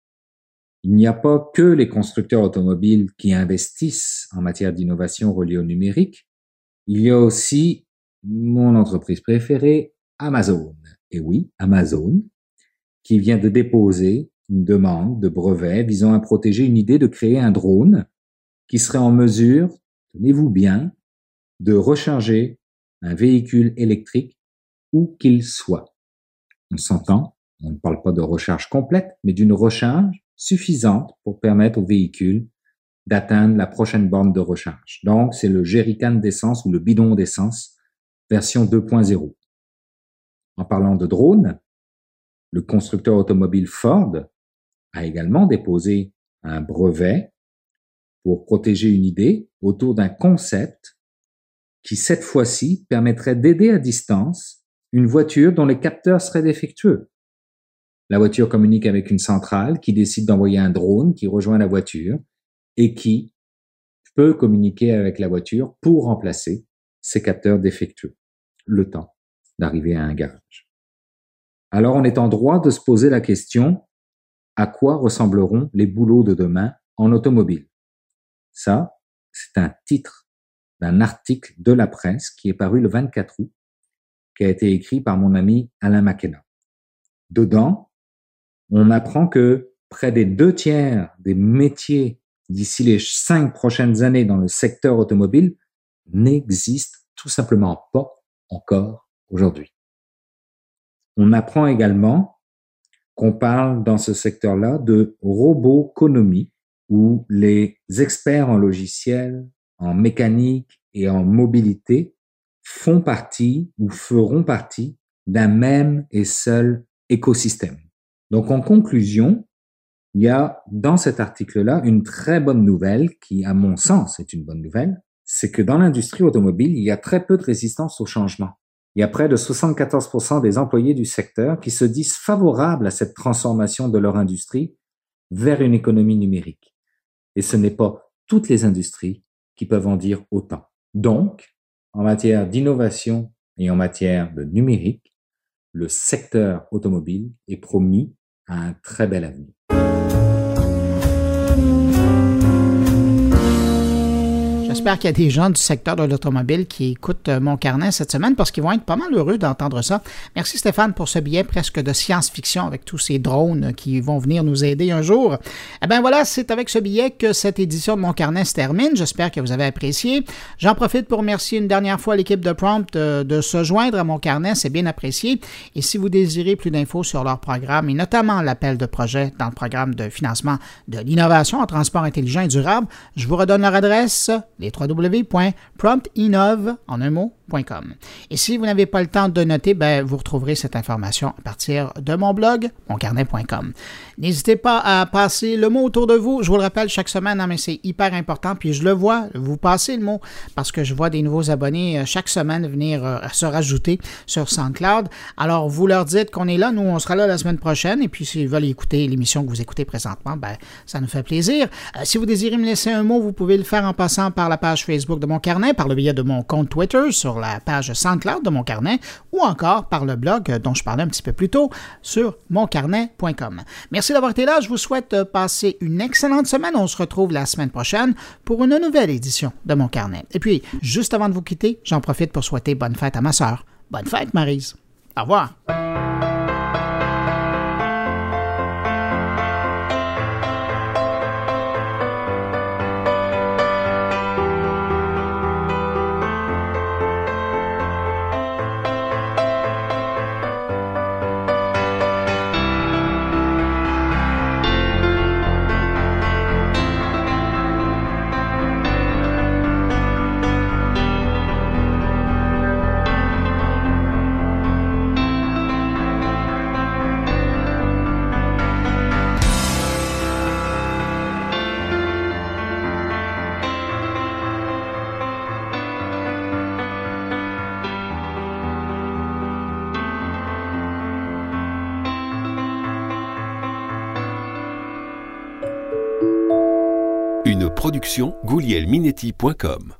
Il n'y a pas que les constructeurs automobiles qui investissent en matière d'innovation reliée au numérique. Il y a aussi mon entreprise préférée, Amazon. Et oui, Amazon, qui vient de déposer une demande de brevet visant à protéger une idée de créer un drone qui serait en mesure, tenez-vous bien, de recharger un véhicule électrique où qu'il soit. On s'entend, on ne parle pas de recharge complète, mais d'une recharge suffisante pour permettre au véhicule d'atteindre la prochaine borne de recharge. Donc, c'est le jerrycan d'essence ou le bidon d'essence version 2.0. En parlant de drone, le constructeur automobile Ford a également déposé un brevet pour protéger une idée autour d'un concept qui, cette fois-ci, permettrait d'aider à distance une voiture dont les capteurs seraient défectueux. La voiture communique avec une centrale qui décide d'envoyer un drone qui rejoint la voiture et qui peut communiquer avec la voiture pour remplacer ses capteurs défectueux, le temps d'arriver à un garage. Alors on est en droit de se poser la question, à quoi ressembleront les boulots de demain en automobile? Ça, c'est un titre d'un article de la presse qui est paru le 24 août, qui a été écrit par mon ami Alain McKenna. Dedans, on apprend que près des deux tiers des métiers d'ici les cinq prochaines années dans le secteur automobile n'existent tout simplement pas encore aujourd'hui. On apprend également qu'on parle dans ce secteur-là de roboconomie, où les experts en logiciel, en mécanique et en mobilité font partie ou feront partie d'un même et seul écosystème. Donc en conclusion, il y a dans cet article-là une très bonne nouvelle qui, à mon sens, est une bonne nouvelle, c'est que dans l'industrie automobile, il y a très peu de résistance au changement. Il y a près de 74% des employés du secteur qui se disent favorables à cette transformation de leur industrie vers une économie numérique. Et ce n'est pas toutes les industries qui peuvent en dire autant. Donc, en matière d'innovation et en matière de numérique, le secteur automobile est promis un très bel avenir. J'espère qu'il y a des gens du secteur de l'automobile qui écoutent euh, mon carnet cette semaine parce qu'ils vont être pas mal heureux d'entendre ça. Merci Stéphane pour ce billet presque de science-fiction avec tous ces drones qui vont venir nous aider un jour. Eh bien voilà, c'est avec ce billet que cette édition de mon carnet se termine. J'espère que vous avez apprécié. J'en profite pour remercier une dernière fois l'équipe de Prompt euh, de se joindre à mon carnet. C'est bien apprécié. Et si vous désirez plus d'infos sur leur programme et notamment l'appel de projet dans le programme de financement de l'innovation en transport intelligent et durable, je vous redonne leur adresse les en un mot et si vous n'avez pas le temps de noter, ben, vous retrouverez cette information à partir de mon blog, moncarnet.com. N'hésitez pas à passer le mot autour de vous. Je vous le rappelle chaque semaine, hein, mais c'est hyper important. Puis je le vois, vous passez le mot parce que je vois des nouveaux abonnés euh, chaque semaine venir euh, se rajouter sur SoundCloud. Alors, vous leur dites qu'on est là. Nous, on sera là la semaine prochaine. Et puis, s'ils veulent écouter l'émission que vous écoutez présentement, ben, ça nous fait plaisir. Euh, si vous désirez me laisser un mot, vous pouvez le faire en passant par la page Facebook de mon carnet, par le biais de mon compte Twitter sur la page SoundCloud de mon carnet ou encore par le blog dont je parlais un petit peu plus tôt sur moncarnet.com. Merci d'avoir été là. Je vous souhaite passer une excellente semaine. On se retrouve la semaine prochaine pour une nouvelle édition de mon carnet. Et puis, juste avant de vous quitter, j'en profite pour souhaiter bonne fête à ma sœur. Bonne fête, Marise. Au revoir. goulielminetti.com